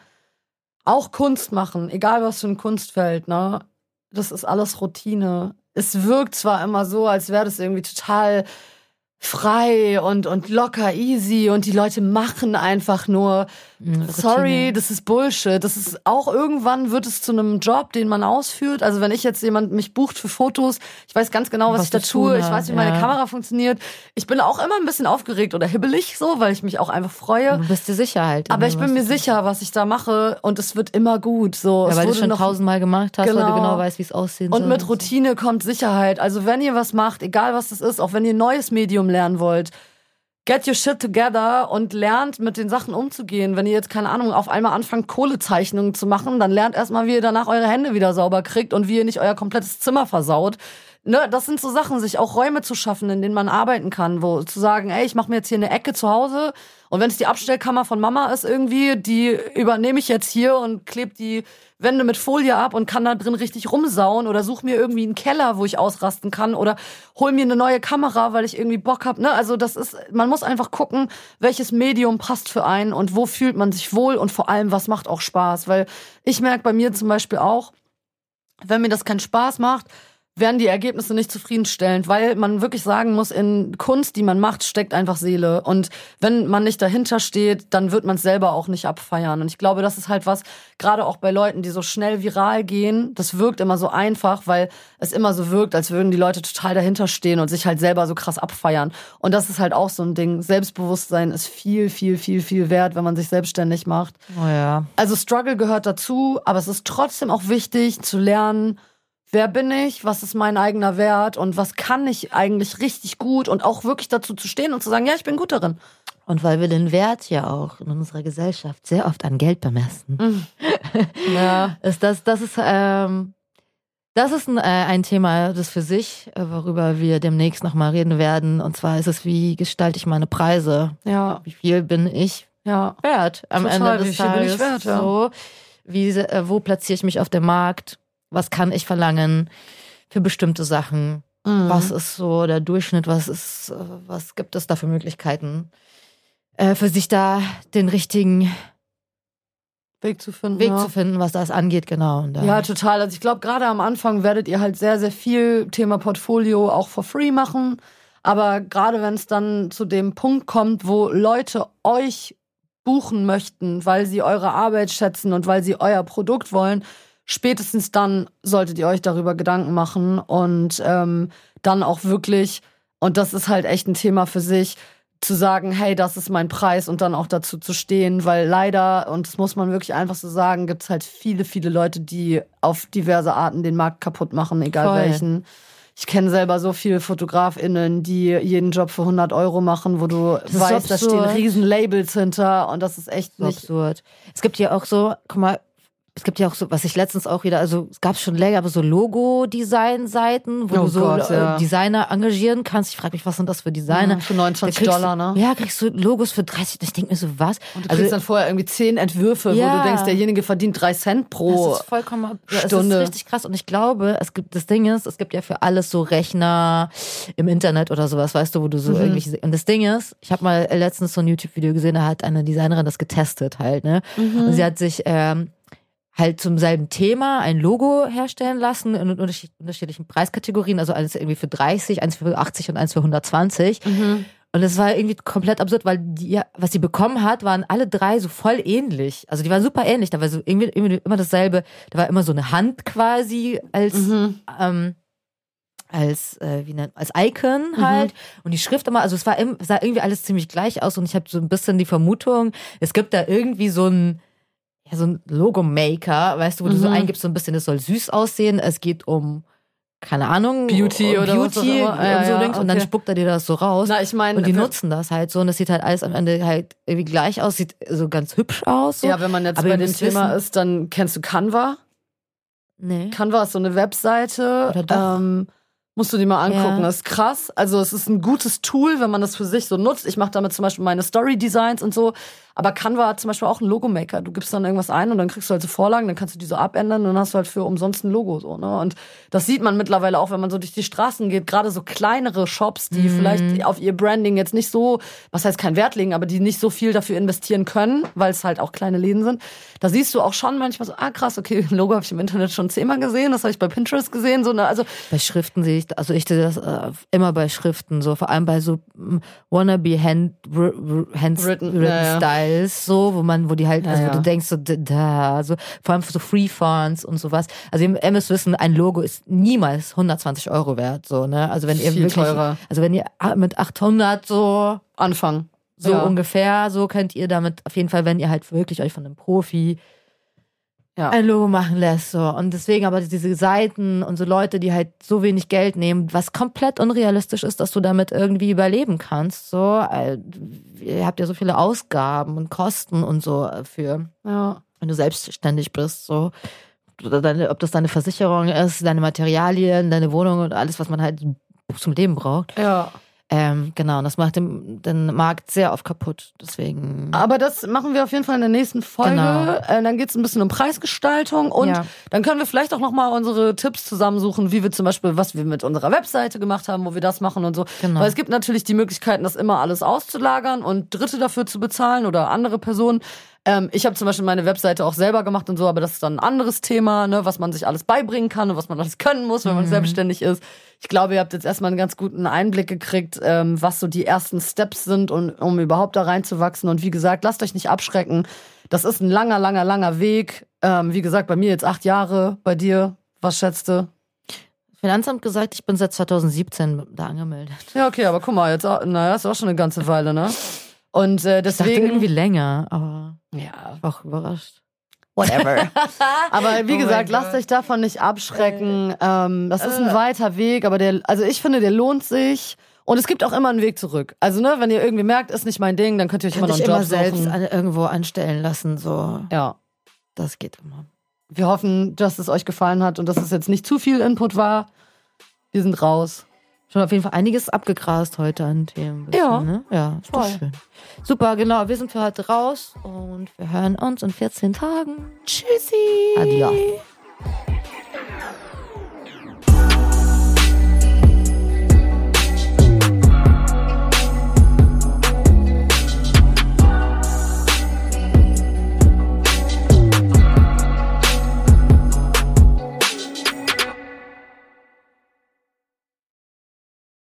auch Kunst machen, egal was für ein Kunstfeld, ne, das ist alles Routine. Es wirkt zwar immer so, als wäre das irgendwie total frei und, und locker easy und die Leute machen einfach nur, Mhm, sorry, das ist Bullshit. Das ist auch irgendwann wird es zu einem Job, den man ausführt. Also wenn ich jetzt jemand mich bucht für Fotos, ich weiß ganz genau, was, Was ich da tue, tun ich weiß, wie meine ja. Kamera funktioniert. Ich bin auch immer ein bisschen aufgeregt oder hibbelig so, weil ich mich auch einfach freue. Du bist dir sicher halt. Aber ich bin mir sicher, was ich da mache und es wird immer gut. So, Ja, weil du schon tausendmal gemacht hast, weil du Genau. genau weißt, wie es aussehen soll. und mit Routine kommt Sicherheit. Also wenn ihr was macht, egal was das ist, auch wenn ihr ein neues Medium lernen wollt, get your shit together und lernt mit den Sachen umzugehen. Wenn ihr jetzt, keine Ahnung, auf einmal anfangt, Kohlezeichnungen zu machen, dann lernt erstmal, wie ihr danach eure Hände wieder sauber kriegt und wie ihr nicht euer komplettes Zimmer versaut. Ne, das sind so Sachen, sich auch Räume zu schaffen, in denen man arbeiten kann, wo zu sagen, ey, ich mache mir jetzt hier eine Ecke zu Hause und wenn es die Abstellkammer von Mama ist irgendwie, die übernehme ich jetzt hier und klebe die Wände mit Folie ab und kann da drin richtig rumsauen oder such mir irgendwie einen Keller, wo ich ausrasten kann oder hol mir eine neue Kamera, weil ich irgendwie Bock hab. Ne? Also das ist, man muss einfach gucken, welches Medium passt für einen und wo fühlt man sich wohl und vor allem, was macht auch Spaß. Weil ich merke bei mir zum Beispiel auch, wenn mir das keinen Spaß macht, werden die Ergebnisse nicht zufriedenstellend, weil man wirklich sagen muss, in Kunst, die man macht, steckt einfach Seele. Und wenn man nicht dahinter steht, dann wird man es selber auch nicht abfeiern. Und ich glaube, das ist halt was, gerade auch bei Leuten, die so schnell viral gehen, das wirkt immer so einfach, weil es immer so wirkt, als würden die Leute total dahinter stehen und sich halt selber so krass abfeiern. Und das ist halt auch so ein Ding. Selbstbewusstsein ist viel, viel, viel, viel wert, wenn man sich selbstständig macht. Oh ja. Also Struggle gehört dazu, aber es ist trotzdem auch wichtig zu lernen, wer bin ich, was ist mein eigener Wert und was kann ich eigentlich richtig gut und auch wirklich dazu zu stehen und zu sagen, ja, ich bin gut darin. Und weil wir den Wert ja auch in unserer Gesellschaft sehr oft an Geld bemessen, Ja. ist das, das ist, ähm, das ist ein, äh, ein Thema, das für sich, äh, worüber wir demnächst nochmal reden werden. Und zwar ist es, wie gestalte ich meine Preise? Ja, Wie viel bin ich ja. wert am Total, Ende des wie viel bin Tages? ich wert, ja. so, wie, äh, wo platziere ich mich auf dem Markt? Was kann ich verlangen für bestimmte Sachen? Mhm. Was ist so der Durchschnitt? Was ist, äh, was gibt es da für Möglichkeiten, äh, für sich da den richtigen Weg zu finden. Weg ja. zu finden, was das angeht, genau. Ja, total. Also ich glaube, gerade am Anfang werdet ihr halt sehr, sehr viel Thema Portfolio auch for free machen. Aber gerade wenn es dann zu dem Punkt kommt, wo Leute euch buchen möchten, weil sie eure Arbeit schätzen und weil sie euer Produkt wollen, spätestens dann solltet ihr euch darüber Gedanken machen und ähm, dann auch wirklich, und das ist halt echt ein Thema für sich, zu sagen, hey, das ist mein Preis und dann auch dazu zu stehen, weil leider, und das muss man wirklich einfach so sagen, gibt es halt viele, viele Leute, die auf diverse Arten den Markt kaputt machen, egal Voll. welchen. Ich kenne selber so viele FotografInnen, die jeden Job für 100 Euro machen, wo du ist weißt, da stehen riesen Labels hinter und das ist echt So nicht. absurd. Es gibt ja auch so, guck mal, es gibt ja auch so, was ich letztens auch wieder, also es gab schon länger, aber so Logo-Design-Seiten, wo Oh du so Gott, äh, ja. Designer engagieren kannst. Ich frage mich, was sind das für Designer? Ja, für 29 Da kriegst Dollar, ne? Ja, kriegst du Logos für 30. Ich denke mir so, was? Und du kriegst dann vorher irgendwie zehn Entwürfe, wo Ja. du denkst, derjenige verdient drei Cent pro. Das ist vollkommen Stunde. Es ist richtig krass. Und ich glaube, es gibt, das Ding ist, es gibt ja für alles so Rechner im Internet oder sowas, weißt du, wo du so Mhm. irgendwelche, und das Ding ist, ich habe mal letztens so ein YouTube-Video gesehen, da hat eine Designerin das getestet halt, ne? Mhm. Und sie hat sich, ähm, halt zum selben Thema ein Logo herstellen lassen in unterschied- unterschiedlichen Preiskategorien, also eins irgendwie für 30, eins für 80 und eins für 120. Mhm. Und es war irgendwie komplett absurd, weil die, was sie bekommen hat, waren alle drei so voll ähnlich. Also die waren super ähnlich. Da war so irgendwie, irgendwie immer dasselbe. Da war immer so eine Hand quasi als, Mhm. ähm, als, äh, wie nennt, als Icon halt. Und die Schrift immer, also es war sah irgendwie alles ziemlich gleich aus. Und ich habe so ein bisschen die Vermutung, es gibt da irgendwie so ein, ja, so ein Logo-Maker, weißt du, wo du so Mhm. eingibst, so ein bisschen, es soll süß aussehen. Es geht um, keine Ahnung, Beauty um oder was auch Beauty immer. Ja, und so ja, Dings. Und dann okay. spuckt er dir das so raus. Na, ich meine, Und die nutzen das halt so und es sieht halt alles am Ende halt irgendwie gleich aus, sieht so ganz hübsch aus. So. Ja, wenn man jetzt Aber bei dem Thema wissen- ist, dann kennst du Canva. nee. Canva ist so eine Webseite. Oder doch? Ähm, musst du dir mal angucken. Ja. Das ist krass. Also es ist ein gutes Tool, wenn man das für sich so nutzt. Ich mache damit zum Beispiel meine Story-Designs und so. Aber Canva hat zum Beispiel auch einen Logomaker. Du gibst dann irgendwas ein und dann kriegst du halt so Vorlagen, dann kannst du die so abändern und dann hast du halt für umsonst ein Logo so. Ne? Und das sieht man mittlerweile auch, wenn man so durch die Straßen geht. Gerade so kleinere Shops, die Mhm. vielleicht auf ihr Branding jetzt nicht so, was heißt kein Wert legen, aber die nicht so viel dafür investieren können, weil es halt auch kleine Läden sind. Da siehst du auch schon manchmal so, ah krass, okay, ein Logo habe ich im Internet schon zehnmal gesehen, das habe ich bei Pinterest gesehen. So, ne? Also Bei Schriften sehe ich, also ich sehe das äh, immer bei Schriften, so vor allem bei so mm, wannabe hand, r- r- hand Written, written ja, ja. Styles, so, wo man, wo die halt, Ja, also wo ja. du denkst, so, da, so, vor allem für so Free Fonts und sowas. Also ihr, müsst wissen, ein Logo ist niemals 120 Euro wert, so, ne? Also wenn ihr Viel wirklich, teurer. also wenn ihr mit 800 so Anfang. So Ja. ungefähr, so könnt ihr damit auf jeden Fall, wenn ihr halt wirklich euch von einem Profi Ja. ein Logo machen lässt. So. Und deswegen aber diese Seiten und so Leute, die halt so wenig Geld nehmen, was komplett unrealistisch ist, dass du damit irgendwie überleben kannst. So, äh, ihr habt ja so viele Ausgaben und Kosten und so für, Ja. wenn du selbstständig bist. So. Deine, ob das deine Versicherung ist, deine Materialien, deine Wohnung und alles, was man halt zum Leben braucht. Ja. Ähm, genau, und das macht den, den Markt sehr oft kaputt. Deswegen. Aber das machen wir auf jeden Fall in der nächsten Folge. Genau. Äh, dann geht's ein bisschen um Preisgestaltung und Ja. dann können wir vielleicht auch nochmal unsere Tipps zusammensuchen, wie wir zum Beispiel, was wir mit unserer Webseite gemacht haben, wo wir das machen und so. Genau. Weil es gibt natürlich die Möglichkeiten, das immer alles auszulagern und Dritte dafür zu bezahlen oder andere Personen. Ähm, ich habe zum Beispiel meine Webseite auch selber gemacht und so, aber das ist dann ein anderes Thema, ne, was man sich alles beibringen kann und was man alles können muss, wenn man selbstständig ist. Ich glaube, ihr habt jetzt erstmal einen ganz guten Einblick gekriegt, ähm, was so die ersten Steps sind, und, um überhaupt da reinzuwachsen. Und wie gesagt, lasst euch nicht abschrecken. Das ist ein langer, langer, langer Weg. Ähm, wie gesagt, bei mir jetzt acht Jahre, bei dir, was schätzt du? Finanzamt gesagt, ich bin seit 2017 da angemeldet. Ja, okay, aber guck mal, jetzt, naja, ist auch schon eine ganze Weile, ne? Und äh, Ich dachte deswegen. irgendwie länger, aber ja, auch überrascht. whatever. Aber wie Oh gesagt, lasst euch davon nicht abschrecken. Ähm, das ist ein weiter Weg, aber der, also ich finde, der lohnt sich. Und es gibt auch immer einen Weg zurück. Also, ne, wenn ihr irgendwie merkt, ist nicht mein Ding, dann könnt ihr euch immer Könnte noch einen Job immer selbst suchen. an, irgendwo anstellen lassen, so. Ja. Das geht immer. Wir hoffen, dass es euch gefallen hat und dass es jetzt nicht zu viel Input war. Wir sind raus. Schon auf jeden Fall einiges abgegrast heute an Themen. bisschen, Ja. Ne? Ja, ist doch Voll. schön. Super, genau. Wir sind für heute raus und wir hören uns in 14 Tagen. Tschüssi. Adios.